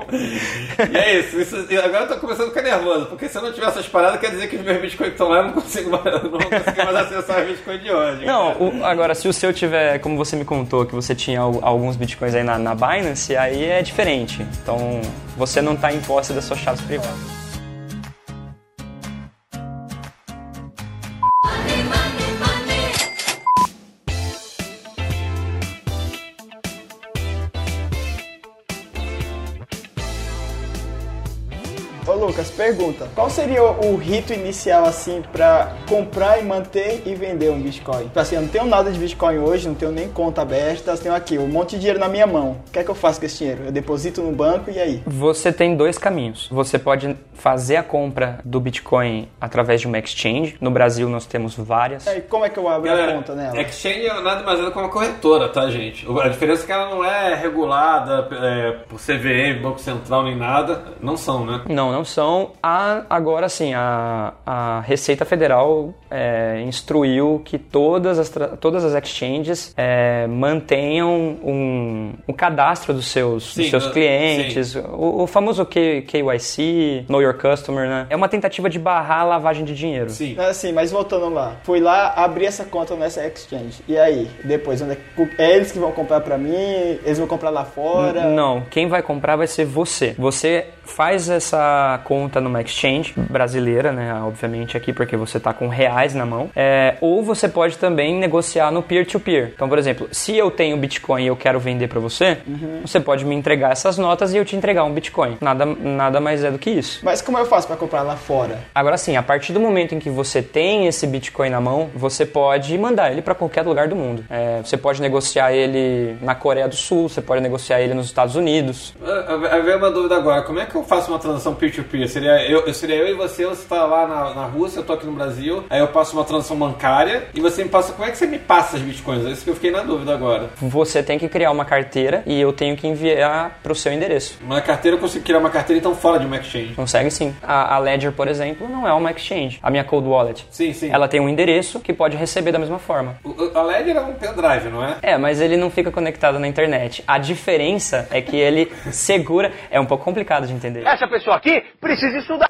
E é isso, isso- e agora eu tô começando a ficar nervoso, porque se eu não tiver essas paradas, quer dizer que os meus bitcoins que estão lá eu não consigo mais, não vou conseguir mais acessar os bitcoins de hoje. Não, o- agora, se o seu tiver, como você me contou, que você tinha al- alguns bitcoins aí na, na Binance, aí é diferente. Então, você não tá em posse das suas chaves privadas. Lucas, pergunta. Qual seria o, rito inicial, assim, pra comprar e manter e vender um Bitcoin? Tipo assim, eu não tenho nada de Bitcoin hoje, não tenho nem conta aberta, tenho aqui um monte de dinheiro na minha mão. O que é que eu faço com esse dinheiro? Eu deposito no banco e aí? Você tem dois caminhos. Você pode fazer a compra do Bitcoin através de uma exchange. No Brasil, nós temos várias. E aí, como é que eu abro a Galera, conta nela? Exchange é nada mais é do que uma corretora, tá, gente? A diferença é que ela não é regulada é, por CVM, Banco Central, nem nada. Não são, né? Não, não são. A, agora sim, a, a Receita Federal é, instruiu que todas as, todas as exchanges é, mantenham um, um cadastro dos seus, dos Sim, seus uh, clientes, o, o famoso K, KYC, Know Your Customer, né? É uma tentativa de barrar a lavagem de dinheiro. Sim. Mas assim, mas voltando lá, fui lá, abri essa conta nessa exchange. E aí, depois, onde é, é eles que vão comprar pra mim? Eles vão comprar lá fora? N- Não, quem vai comprar vai ser você. Você faz essa conta numa exchange brasileira, né? Obviamente aqui porque você tá com reais na mão. É, ou você pode também negociar no peer-to-peer. Então, por exemplo, se eu tenho Bitcoin e eu quero vender para você, você pode me entregar essas notas e eu te entregar um Bitcoin. Nada, nada mais é do que isso. Mas como eu faço pra comprar lá fora? Agora sim, a partir do momento em que você tem esse Bitcoin na mão, você pode mandar ele para qualquer lugar do mundo. É, você pode negociar ele na Coreia do Sul, você pode negociar ele nos Estados Unidos. Veio uma dúvida agora, como é que eu faço uma transação peer-to-peer? Seria eu, eu- seria eu e você, você tá lá na, na Rússia, eu tô aqui no Brasil, aí eu passo uma transação bancária e você me passa, como é que você me passa as bitcoins? É isso que eu fiquei na dúvida agora. Você tem que criar uma carteira e eu tenho que enviar para o seu endereço. Uma carteira, eu consigo criar uma carteira então fora de uma exchange. Consegue sim. A, a Ledger, por exemplo, não é uma exchange. A minha Cold Wallet. Sim, sim. Ela tem um endereço que pode receber da mesma forma. O- A Ledger é um pendrive, não é? É, mas ele não fica conectado na internet. A diferença é que ele segura. É um pouco complicado de entender. Essa pessoa aqui precisa estudar.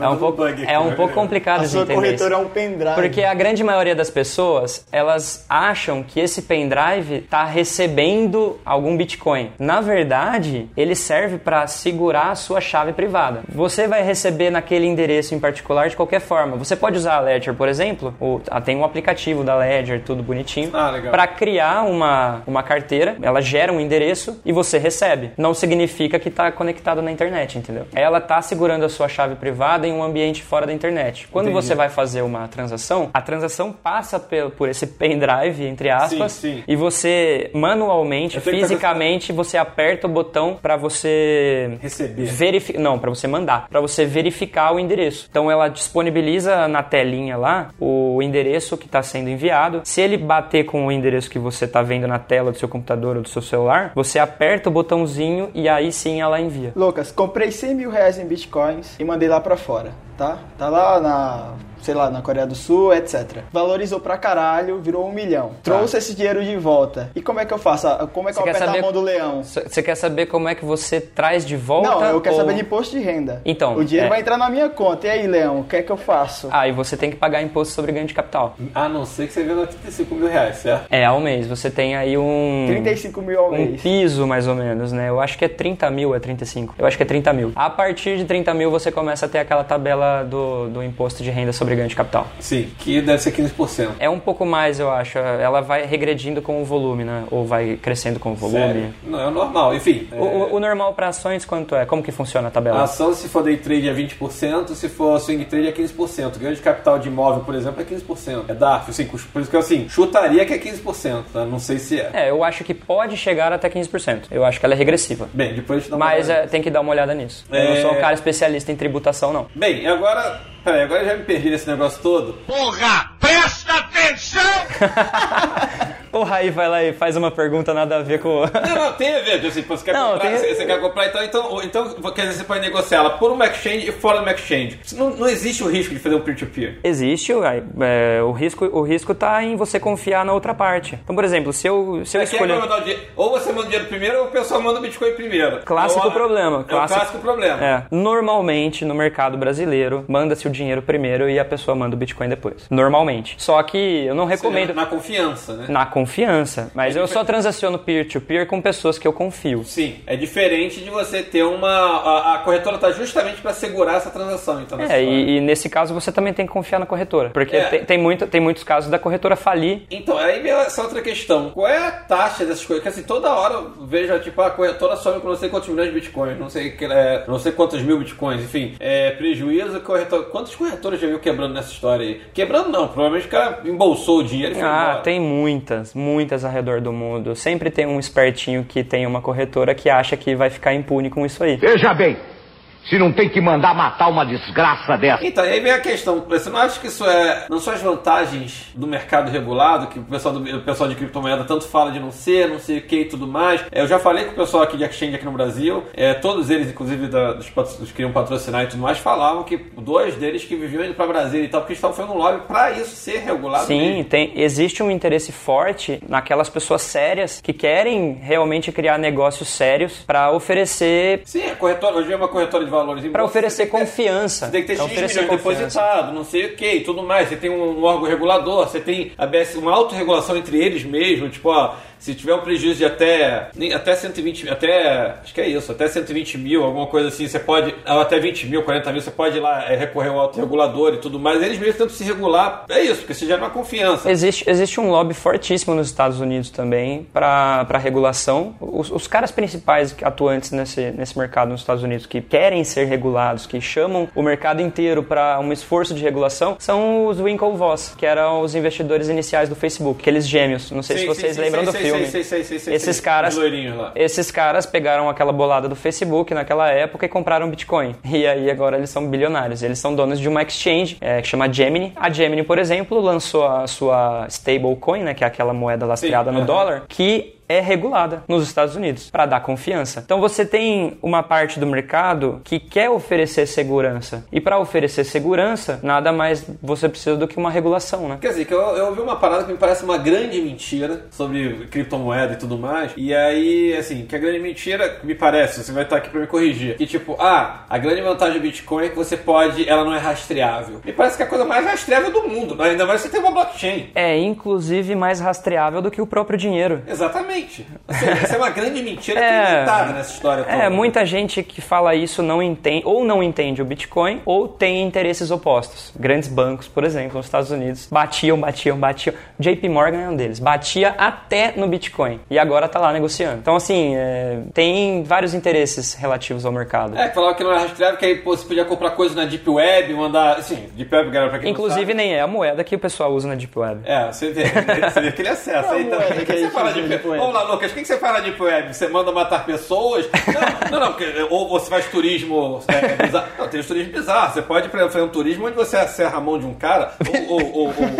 É um pouco, é um pouco complicado A de sua entender. corretora isso. é um pendrive. Porque a grande maioria das pessoas, elas acham que esse pendrive está recebendo algum Bitcoin. Na verdade, ele serve para segurar a sua chave privada. Você vai receber naquele endereço em particular de qualquer forma. Você pode usar a Ledger, por exemplo, ou, ah, tem um aplicativo da Ledger, tudo bonitinho, Ah, legal. para criar uma, uma carteira. Ela gera um endereço e você recebe. Não significa que está conectado na internet, entendeu? É ela tá segurando a sua chave privada em um ambiente fora da internet. Quando Entendi. você vai fazer uma transação, a transação passa por esse pendrive, entre aspas, Sim, sim. e você manualmente, fisicamente, você aperta o botão para você Receber. verifi- não, para você mandar, para você verificar o endereço. Então ela disponibiliza na telinha lá o endereço que está sendo enviado. Se ele bater com o endereço que você está vendo na tela do seu computador ou do seu celular, você aperta o botãozinho e aí sim ela envia. Lucas, comprei 100 mil reais em bitcoins e mandei lá pra fora, tá? Tá lá na, sei lá, na Coreia do Sul, etc. Valorizou pra caralho, virou um milhão. Trouxe esse dinheiro de volta. E como é que eu faço? Ah, Como é que Tá. Você eu quer aperto saber- a mão do leão? Você quer saber como é que você traz de volta? Não, eu quero ou- saber de imposto de renda. Então, O dinheiro é- vai entrar na minha conta. E aí, leão, o que é que eu faço? Ah, e você tem que pagar imposto sobre ganho de capital. A não ser que você venda 35 mil reais, certo? É, ao mês. Você tem aí um... 35 mil ao um mês. piso, mais ou menos, né? Eu acho que é 30 mil, é 35. Eu acho que é 30 mil. A partir de 30 mil, você começa a ter aquela tabela do, do imposto de renda sobre ganho de capital. Sim, que deve ser 15%. É um pouco mais, eu acho. Ela vai regredindo com o volume, né? Ou vai crescendo com o volume. Sério? Não, é o normal. Enfim, O, o- o normal para ações, quanto é? Como que funciona a a tabela? ação, se for day trade, é 20%, se for swing trade, é 15%. Ganho de capital de imóvel, por exemplo, é 15%. É DARF, assim, por isso que eu, assim, chutaria que é 15%, tá? Não sei se é. É, eu acho que pode chegar até 15%. Eu acho que ela é regressiva. Bem, depois a gente dá uma Mas olhada. é, tem que dar uma olhada nisso. Eu É. não sou um cara especialista em tributação, não. Bem, e agora... Peraí, agora eu já me perdi nesse negócio todo. Porra, presta atenção! Porra, aí vai lá e faz uma pergunta nada a ver com. Não, não, tem a ver. Assim, você quer Não, comprar, tem- você, você quer comprar, então, então, então, quer dizer, você pode negociar ela por uma exchange e fora uma exchange. Não, não existe o risco de fazer um peer-to-peer. Existe, uai, é, o risco o risco tá em você confiar na outra parte. Então, por exemplo, se eu, se eu é que escolher... o? Ou você manda o dinheiro primeiro ou o pessoal manda o Bitcoin primeiro. Clássico Ou a- problema. É o clássico problema. É. Normalmente, no mercado brasileiro, manda-se o dinheiro primeiro e a pessoa manda o Bitcoin depois. Normalmente. Só que eu não recomendo... Na confiança, né? Na confiança. Mas eu só transaciono peer-to-peer com pessoas que eu confio. Sim, é diferente de você ter uma. A, a corretora está justamente para segurar essa transação. Então, É, e, e nesse caso você também tem que confiar na corretora. Porque É. tem, tem, muito, tem muitos casos da corretora falir. Então, aí vem essa outra questão. Qual é a taxa dessas coisas? Porque assim, toda hora eu vejo, tipo, a corretora some com não sei quantos milhões de bitcoins, não sei, que- é, não sei quantos mil bitcoins, enfim. É, prejuízo, corretora. Quantos corretores já viu quebrando nessa história aí? Quebrando não, provavelmente o cara embolsou o dinheiro e foi Ah, embora. tem muitas, muitas ao redor do mundo. Sempre tem um espertinho que tem uma corretora que acha que vai ficar impune com isso aí. Veja bem, se não tem que mandar matar uma desgraça dessa. Então, aí vem a questão. Você não acha que isso é. Não são as vantagens do mercado regulado, que o pessoal, do, o pessoal de criptomoeda tanto fala de não ser, não sei o que e tudo mais. Eu já falei com o pessoal aqui de exchange aqui no Brasil, é, todos eles, inclusive da- dos, patro- dos que queriam patrocinar e tudo mais, falavam que dois deles que viviam indo pra Brasília e tal, porque estavam fazendo um lobby pra isso ser regulado. Sim, tem, existe um interesse forte naquelas pessoas sérias que querem realmente criar negócios sérios para oferecer Sim, a corretora, hoje é uma corretora de valores. para oferecer que ter- confiança. Você tem que ter Pra X oferecer milhões confiança. depositado, não sei o que tudo mais. Você tem um, um órgão regulador, você tem a BS, uma autorregulação entre eles mesmo, tipo, ó, se tiver um prejuízo de até, até 120 mil, até, acho que é isso, até 120 mil, alguma coisa assim, você pode, até 20 mil, 40 mil, você pode ir lá é, recorrer ao autorregulador e tudo mais. Eles mesmo tentam se regular, é isso, porque você gera uma confiança. Existe, existe um lobby fortíssimo nos Estados Unidos também para regulação. Os, os caras principais atuantes nesse, nesse mercado nos Estados Unidos que querem ser regulados, que chamam o mercado inteiro para um esforço de regulação, são os Winklevoss, que eram os investidores iniciais do Facebook, aqueles gêmeos. Não sei se vocês sim, lembram sim, do filme. esses caras, esses caras pegaram aquela bolada do Facebook naquela época e compraram Bitcoin. E aí agora eles são bilionários. Eles são donos de uma exchange é, que chama Gemini. A Gemini, por exemplo, lançou a sua stablecoin, né, que é aquela moeda lastreada no dólar, que é regulada nos Estados Unidos para dar confiança. Então você tem uma parte do mercado que quer oferecer segurança. E para oferecer segurança, nada mais você precisa do que uma regulação, né? Quer dizer, que eu, eu ouvi uma parada que me parece uma grande mentira sobre criptomoeda e tudo mais. E aí, assim, que a grande mentira, me parece, você vai estar aqui pra me corrigir. Que tipo, ah, a grande vantagem do Bitcoin é que você pode, ela não é rastreável. Me parece que é a coisa mais rastreável do mundo, né? ainda mais se você tem uma blockchain. É inclusive mais rastreável do que o próprio dinheiro. Exatamente. Exatamente. Ou seja, Essa é uma grande mentira É. nessa história toda. É, muita gente que fala isso não entende, ou não entende o Bitcoin, ou tem interesses opostos. Grandes bancos, por exemplo, nos Estados Unidos, batiam, batiam, batiam. JP Morgan é um deles. Batia até no Bitcoin. E agora tá lá negociando. Então, assim, é, tem vários interesses relativos ao mercado. É, que falava que não era rastreável, que aí pô, você podia comprar coisa na Deep Web, mandar. Assim, Deep Web, galera, pra quem não Inclusive, sabe. nem é a moeda que o pessoal usa na Deep Web. É, você tem, você tem aquele acesso. Qual Aí, então, moeda o que, que a você fala de Deep Web? Lá, Lucas, o que, você fala na Deep Web? Você manda matar pessoas? Não, não, não, porque, ou você faz turismo é, bizarro. Não, tem os turismos bizarros. Você pode por exemplo, fazer um turismo onde você acerra a mão de um cara ou, ou, ou, ou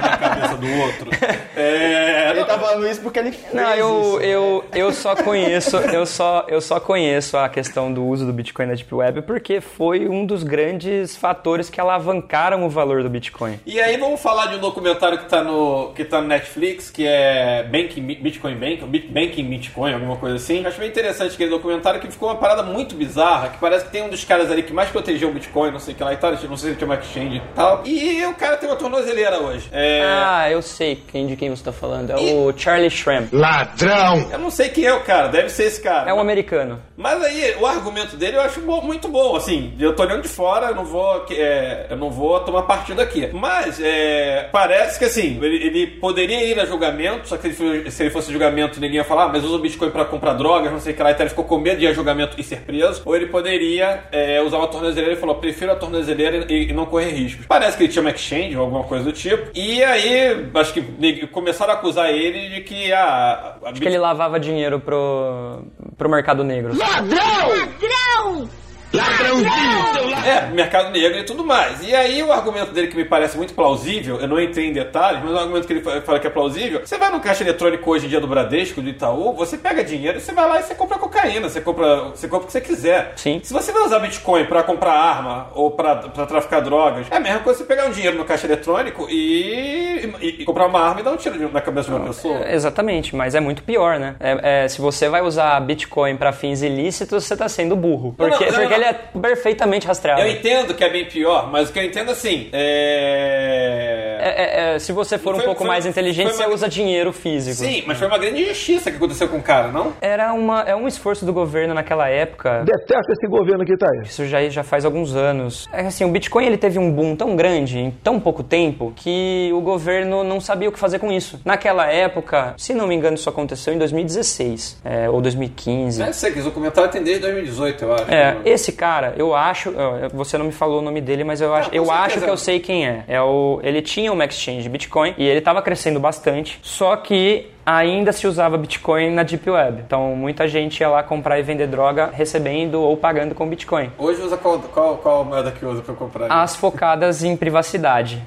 na cabeça do outro. É, Ele não, tá falando isso porque ele fez Não, eu, isso. eu, eu só conheço, eu só, eu só conheço a questão do uso do Bitcoin na Deep Web porque foi um dos grandes fatores que alavancaram o valor do Bitcoin. E aí vamos falar de um documentário que tá no, que tá no Netflix, que é Banking, Bitcoin Bank, Bit- Banking Bitcoin, alguma coisa assim. Eu acho bem interessante aquele documentário que ficou uma parada muito bizarra, que parece que tem um dos caras ali que mais protegeu o Bitcoin, não sei o que lá e tal, não sei se tinha uma exchange e tal. E o cara tem uma tornozeleira hoje. É, Ah, eu sei quem, de quem você tá falando. É o Charlie Schramm. Ladrão! Eu não sei quem é o cara, deve ser esse cara. É um americano. Mas aí, o argumento dele eu acho bom- muito bom, assim, eu tô olhando de fora, eu não vou, é, eu não vou tomar partido aqui. Mas, é, parece que assim, ele, ele poderia ir a julgamento, só que ele se ele fosse julgamento, ninguém ia falar, ah, mas usa o Bitcoin pra comprar drogas, não sei o que lá, então ele ficou com medo de ir a julgamento e ser preso. Ou ele poderia é, usar uma tornozeleira, ele falou, prefiro a tornozeleira e, e não correr riscos. Parece que ele tinha uma exchange ou alguma coisa do tipo. E aí, acho que começaram a acusar ele de que a... a Acho que ele lavava dinheiro pro, pro mercado negro. Ladrão! Ladrãozinho, seu ladrão! É, mercado negro e tudo mais. E aí o argumento dele que me parece muito plausível, eu não entrei em detalhes, mas o argumento que ele fa- fala que é plausível, você vai no caixa eletrônico hoje em dia do Bradesco, do Itaú, você pega dinheiro e você vai lá e você compra cocaína, você compra, você compra o que você quiser. Sim. Se você vai usar Bitcoin pra comprar arma ou pra, pra traficar drogas, é a mesma coisa você pegar um dinheiro no caixa eletrônico e, e- e comprar uma arma e dar um tiro na cabeça de uma pessoa. Exatamente, mas é muito pior, né? É- é, se você vai usar Bitcoin pra fins ilícitos, você tá sendo burro. Porque, não, não, porque não. ele é perfeitamente rastreável. Eu entendo que é bem pior, mas o que eu entendo assim, é... É- é- é, se você for um Foi- pouco foi- mais inteligente, uma- você usa dinheiro físico. Sim, mas foi uma grande injustiça que aconteceu com o cara, não? Era uma, é um esforço do governo naquela época. Detesta esse governo que tá aí. Isso já, já faz alguns anos. É assim, o Bitcoin ele teve um boom tão grande em tão pouco tempo que o governo não sabia o que fazer com isso. Naquela época, se não me engano, isso aconteceu em 2016 é, ou 2015. Não sei, que esse documentário tem desde 2018, eu acho. É, esse cara, eu acho, você não me falou o nome dele, mas eu acho, com eu acho que eu sei quem é. É o, ele tinha uma exchange de Bitcoin e ele estava crescendo bastante, só que ainda se usava Bitcoin na Deep Web. Então muita gente ia lá comprar e vender droga recebendo ou pagando com Bitcoin. Hoje usa qual, qual, qual moeda que usa pra comprar? As focadas em privacidade.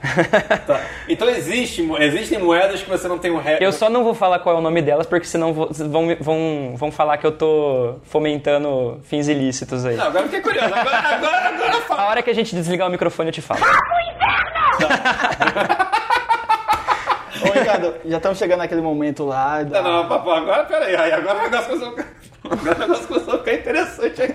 Tá. Então existe, existem moedas que você não tem um ré. Eu só não vou falar qual é o nome delas, porque senão vão, vão, vão falar que eu tô fomentando fins ilícitos aí. Não, agora fiquei curioso. Agora, agora, agora A fala. hora que a gente desligar o microfone, eu te falo. Ô, Ricardo, já estamos chegando naquele momento lá. da- Não, não, papo, agora peraí. aí, Agora o negócio Agora o negócio começou a ficar interessante aqui.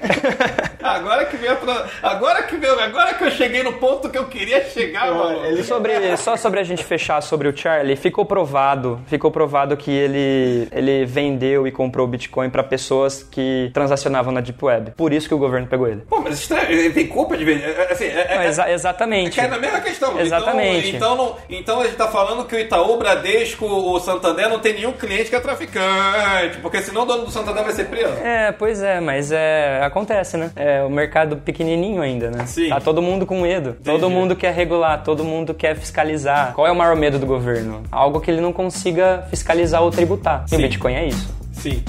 Agora que veio a pro- Agora que veio. Agora que eu cheguei no ponto que eu queria chegar, mano. ele- Sobre, só sobre a gente fechar sobre o Charlie, ficou provado, ficou provado que ele, ele vendeu e comprou Bitcoin para pessoas que transacionavam na Deep Web. Por isso que o governo pegou ele. Pô, mas estranho, ele tem culpa de vender. é, Assim, é, é, exa- exatamente. Cai na mesma questão. Exatamente. Então, então, então a gente tá falando que o Itaú, o Bradesco, o Santander não tem nenhum cliente que é traficante. Porque senão o dono do Santander vai ser preso. É, pois é, mas é, acontece, né? É o mercado pequenininho ainda, né? Sim. Tá todo mundo com medo. Todo mundo quer regular, todo mundo quer fiscalizar. Qual é o maior medo do governo? Algo que ele não consiga fiscalizar ou tributar. E Sim. o Bitcoin é isso. Sim.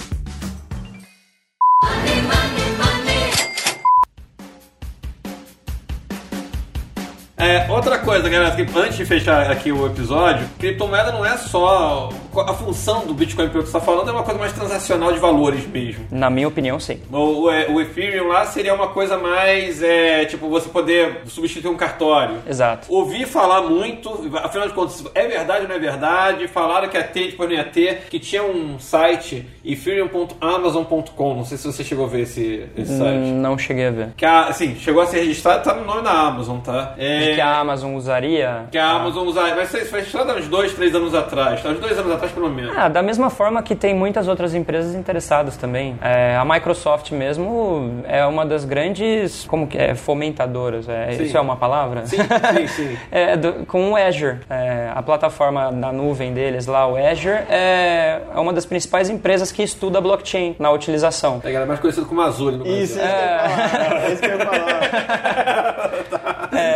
É, outra coisa, galera, antes de fechar aqui o episódio, criptomoeda não é só. A função do Bitcoin, pelo que você está falando, é uma coisa mais transacional de valores mesmo. Na minha opinião, sim. O, o, é, o Ethereum lá seria uma coisa mais, é, tipo, você poder substituir um cartório. Exato. Ouvi falar muito, afinal de contas, é verdade ou não é verdade? Falaram que ia ter, depois não ia ter, que tinha um site, ethereum.amazon.com, não sei se você chegou a ver esse, esse site. Hum, Não cheguei a ver. Que a, assim, chegou a ser registrado, tá no nome da Amazon, tá? É, Que a Amazon usaria. que a Amazon usa, mas isso foi há uns dois, três anos atrás, tá? uns dois anos atrás pelo menos. Ah, da mesma forma que tem muitas outras empresas interessadas também. É, a Microsoft mesmo é uma das grandes, como que é, fomentadoras. É, Sim. isso é uma palavra? Sim, sim, sim. É, do- com o Azure, é, a plataforma na nuvem deles lá, o Azure, é, é uma das principais empresas que estuda blockchain na utilização. É, galera, mais conhecido como Azul no Brasil. Isso, é isso que eu ia falar.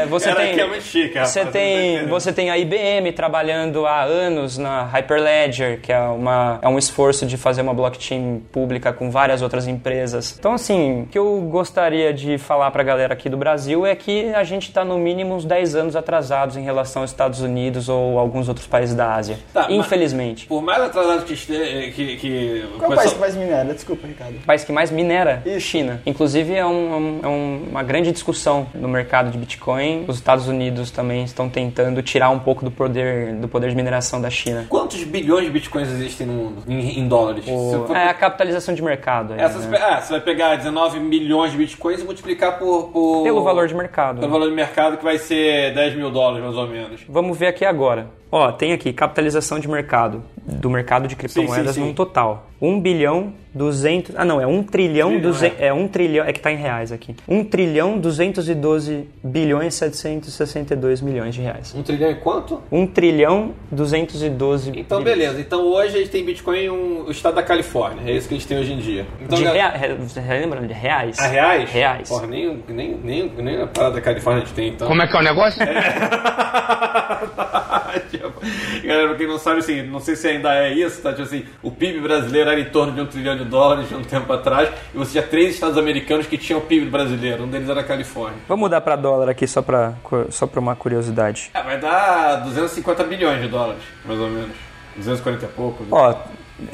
É, você Cara, tem, que é muito chique, rapaz, você tem, você tem a IBM trabalhando há anos na Hyperledger, que é, uma, é um esforço de fazer uma blockchain pública com várias outras empresas. Então, assim, o que eu gostaria de falar pra galera aqui do Brasil é que a gente tá no mínimo uns 10 anos atrasados em relação aos Estados Unidos ou alguns outros países da Ásia. Tá, Infelizmente. Por mais atrasado que esteja. Que, que Qual é o país que mais minera? Desculpa, Ricardo. O país que mais minera? Isso. China. Inclusive, é, um- é um- uma grande discussão no mercado de Bitcoin. Os Estados Unidos também estão tentando tirar um pouco do poder, do poder de mineração da China. Quantos bilhões de bitcoins existem no mundo? Em, em dólares? O- for- é a capitalização de mercado. aí, Essa, né? ah, você vai pegar 19 milhões de bitcoins e multiplicar por. por- Pelo valor de mercado. Pelo valor de mercado, que vai ser 10 mil dólares, mais ou menos. Vamos ver aqui agora. Ó, tem aqui capitalização de mercado, do mercado de criptomoedas sim, sim. num total. 1 bilhão 200... Ah, não, é 1 trilhão... Trilhão, duze- é 1 trilhão... É que tá em reais aqui. 1 trilhão 212 bilhões 762 milhões de reais. Um trilhão e quanto? 1 trilhão 212 Então, bilhões. beleza. Então, hoje a gente tem bitcoin em um, o estado da Califórnia. É isso que a gente tem hoje em dia. Então, De galera- rea... re- Você lembra de reais? Ah, reais? Reais. Porra, nem, nem, nem, nem a parada da Califórnia a gente tem, então. Como é que é o negócio? Tipo, Galera, quem não sabe, assim, não sei se ainda é isso, tá? Tipo assim, o PIB brasileiro era em torno de um trilhão de dólares de um tempo atrás, e você tinha três estados americanos que tinham PIB brasileiro, um deles era a Califórnia. Vamos mudar pra dólar aqui só pra, só pra uma curiosidade. É, vai dar 250 bilhões de dólares, mais ou menos. 240 e pouco. Ó,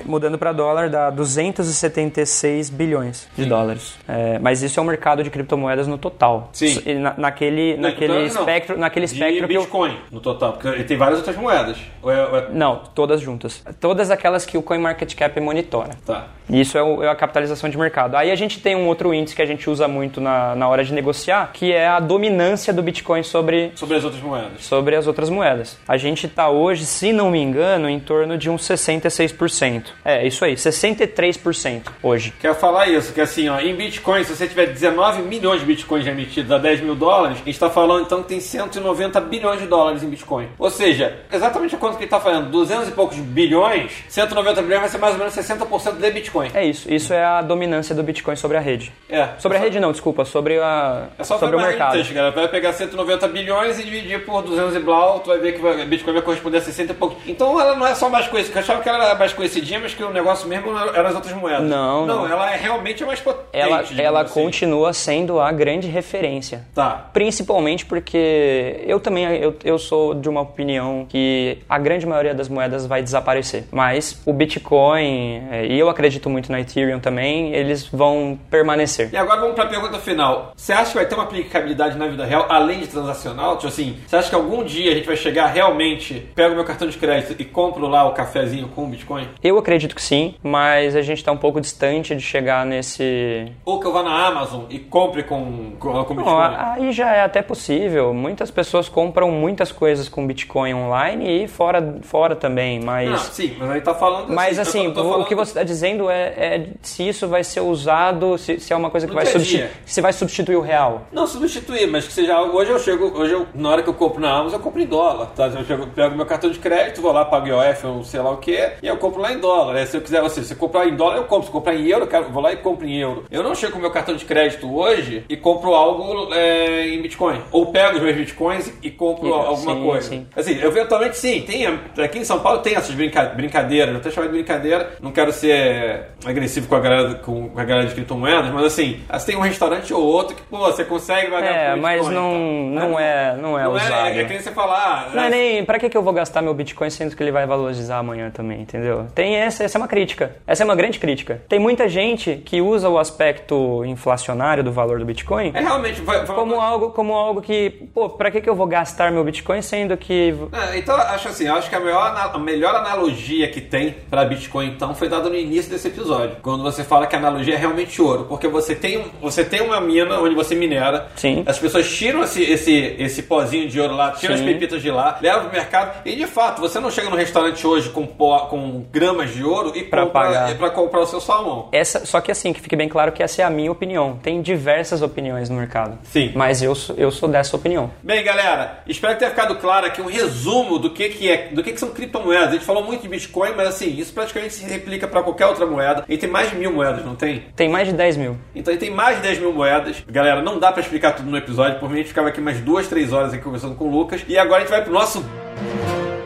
mudando pra dólar dá 276 bilhões de dólares. É, mas isso é o mercado de criptomoedas no total. Sim. Na- naquele Não, naquele então, não. espectro, naquele de espectro que eu, Bitcoin no total, porque ele tem várias outras moedas. Ou é- ou é- não, todas juntas. Todas aquelas que o CoinMarketCap monitora. Tá. Isso é, o- é a capitalização de mercado. Aí a gente tem um outro índice que a gente usa muito na, na hora de negociar, que é a dominância do Bitcoin sobre, Sobre as outras moedas. sobre as outras moedas. A gente está hoje, se não me engano, em torno de uns 66%. É, isso aí, 63% hoje. Quero falar isso, que assim, ó, em Bitcoin, se você tiver 19 milhões de Bitcoins emitidos a 10 mil dólares, a gente está falando então que tem 190 bilhões de dólares em Bitcoin. Ou seja, exatamente a quanto que ele está falando, 200 e poucos bilhões, 190 bilhões vai ser mais ou menos 60% de Bitcoin. É isso, isso é a dominância do Bitcoin sobre a rede. É. Sobre a rede não, desculpa, sobre, a, É só sobre o mercado. índice, galera. Vai pegar 190 bilhões e dividir por 200 e blau, tu vai ver que vai- Bitcoin vai corresponder a 60 e pouco. Então ela não é só mais conhecida. Eu achava que ela era mais conhecidinha, mas que o negócio mesmo eram as outras moedas. Não, Não, não. ela é realmente a mais potente. Ela, ela assim. continua sendo a grande referência. Tá. Principalmente porque eu também eu, eu sou de uma opinião que a grande maioria das moedas vai desaparecer. Mas o Bitcoin, é, e eu acredito muito na Ethereum também, eles vão permanecer. E agora vamos para a pergunta final. Você acha que vai ter uma aplicabilidade na vida real além de transacional? Tipo assim, você acha que algum dia a gente vai chegar realmente, pego meu cartão de crédito e compro lá o cafezinho com Bitcoin? Eu acredito que sim, mas a gente está um pouco distante de chegar nesse. Ou que eu vá na Amazon e compre com, com, com Bitcoin? Não, aí já é até possível. Muitas pessoas compram muitas coisas com Bitcoin online e fora, fora também, mas. Não, sim, mas aí tá falando Mas eu assim, tô- tô o- o falando- que você está dizendo é, é se isso vai ser usado, se, se é uma coisa que No vai substituir, se vai substituir o real. Não substituir, mas que seja algo. Hoje eu chego, hoje eu, na hora que eu compro na Amazon, eu compro em dólar. Tá? Eu chego, pego meu cartão de crédito, vou lá, pago IOF ou sei lá o que, e eu compro lá em dólar. Aí, se eu quiser, você, se eu comprar em dólar, eu compro. Se eu comprar em euro, eu quero, vou lá e compro em euro. Eu não chego com meu cartão de crédito hoje e compro algo é, em Bitcoin. Ou pego os meus Bitcoins e compro Sim, alguma sim, coisa. sim. Assim, eventualmente sim, tem. Aqui em São Paulo tem essas brinca, brincadeiras, eu até chamar de brincadeira, não quero ser agressivo com a galera, com a galera de criptomoedas, mas assim, assim, tem um restaurante ou outro que, pô, você consegue pagar É, mas Bitcoin, não, tá? não, é, não é Não usado. é, é que nem você falar. Não é né? nem. Pra que, que eu vou gastar meu Bitcoin sendo que ele vai valorizar amanhã também, entendeu? Tem essa, essa é uma crítica. Essa é uma grande crítica. Tem muita gente que usa o aspecto inflacionário do valor do Bitcoin É realmente. vai- vai- como algo, como algo que, pô, pra que, que eu vou gastar meu Bitcoin sendo que. É, então, acho assim, acho que a melhor, a melhor analogia que tem pra Bitcoin, então, foi dada no início desse episódio. Quando você fala que a analogia é realmente ouro. Porque você tem, você tem uma mina onde você minera. Sim. As pessoas tiram esse, esse, esse pozinho de ouro lá, tiram Sim. as pepitas de lá, levam pro mercado. E de fato, você não chega no restaurante hoje com, pó, com gramas de ouro e compra, pagar. e pra comprar o seu salmão. Essa, só que assim, que fique bem claro que essa é a minha opinião. Tem diversas opiniões no mercado. Sim. Mas eu sou, eu sou dessa opinião. Bem, galera, espero que tenha ficado claro aqui um resumo do que, que é, do que, que são criptomoedas. A gente falou muito de Bitcoin, mas assim, isso praticamente se replica para qualquer outra moeda. E tem mais de mil moedas, não tem? Tem mais de 10 mil. Então tem mais de 10 mil moedas. Galera, não dá pra explicar tudo no episódio, por mim a gente ficava aqui mais duas, três horas aqui conversando com o Lucas. E agora a gente vai pro nosso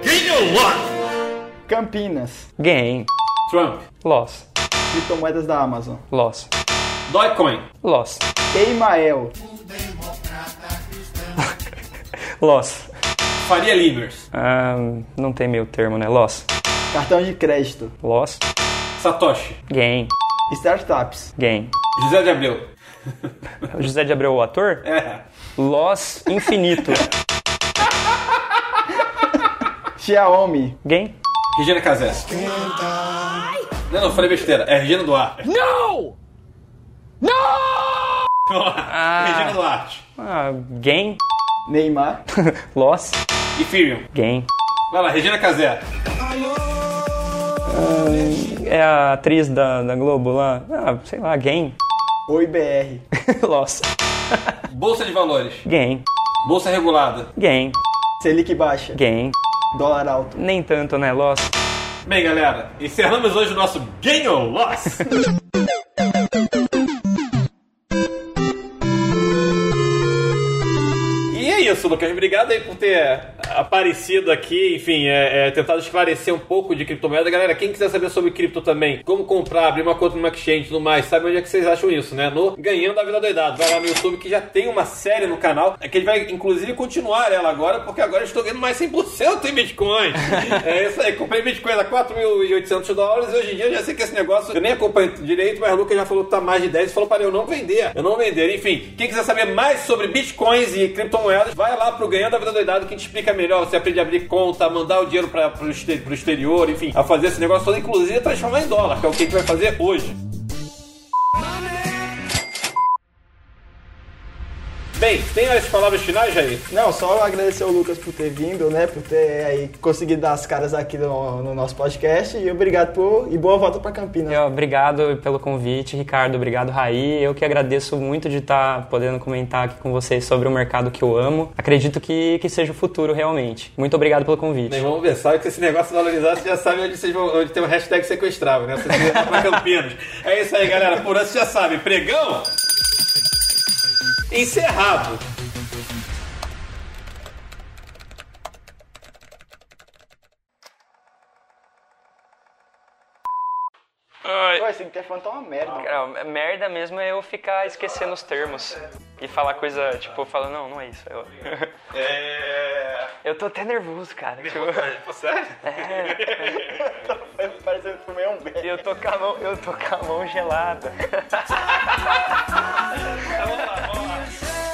Game Life. Campinas. Gain. Trump, Loss. Criptomoedas da Amazon. Loss. Dogecoin, Loss. Emael. Loss. Faria Limers, Ah, não tem meio termo, né? Loss. Cartão de crédito. Loss. Satoshi, Gain. Startups. Gain. José de Abreu. José de Abreu, o ator? É. Loss infinito. Xiaomi. Gain. Regina Casé. Não, não, falei besteira. É Regina Duarte. Não! Regina Duarte. Ah, gain. Neymar. Loss. Ethereum. Gain. Vai lá, Regina Casé. É a atriz da, da Globo lá. Ah, sei lá, gain. Oi BR. Loss. Bolsa de Valores. Gain. Bolsa regulada. Gain. Selic baixa. Gain. Dólar alto. Nem tanto, né? Loss. Bem, galera, encerramos hoje o nosso Game or Loss. E é isso, Lucas. Obrigado aí por ter aparecido aqui, enfim, é, é, tentado esclarecer um pouco de criptomoeda. Galera, quem quiser saber sobre cripto também, como comprar, abrir uma conta numa exchange e tudo mais, sabe onde é que vocês acham isso, né? No Ganhando a Vida Doidado. Vai lá no YouTube que já tem uma série no canal, é que ele vai inclusive continuar ela agora, porque agora eu estou ganhando mais 100% em Bitcoin. é isso aí, comprei Bitcoin a 4.800 dólares e hoje em dia eu já sei que esse negócio, eu nem acompanho direito, mas o Lucas já falou que tá mais de 10 e falou para eu não vender, eu não vender. Enfim, quem quiser saber mais sobre Bitcoins e criptomoedas, vai lá pro Ganhando a Vida Doidado que a gente explica melhor. Você aprende a abrir conta, a mandar o dinheiro para pro, exter- pro exterior, enfim, a fazer esse negócio todo, inclusive transformar em dólar, que é o que a gente vai fazer hoje. Bem, tem as palavras finais, Jair? Não, só agradecer ao Lucas por ter vindo, né? Por ter aí conseguido dar as caras aqui no, no nosso podcast. E obrigado por. E boa volta pra Campinas. Eu, obrigado pelo convite, Ricardo. Obrigado, Raí. Eu que agradeço muito de estar podendo comentar aqui com vocês sobre o mercado que eu amo. Acredito que, que seja o futuro, realmente. Muito obrigado pelo convite. Bem, vamos ver. Sabe que esse negócio valorizar, você já sabe onde, vocês vão, onde tem o hashtag sequestrava, né? Você vai pra Campinas. É isso aí, galera. Por hoje você já sabe. Pregão encerrado. Pô, esse interfone tá uma merda. Cara, merda mesmo é eu ficar esquecendo os termos e falar coisa, tipo, falar, não, não é isso. Eu, É. eu tô até nervoso, cara. Tipo, Pô, sério? Parece que eu fumei um bem. eu tô com a mão, eu tô com a mão gelada. Tá bom,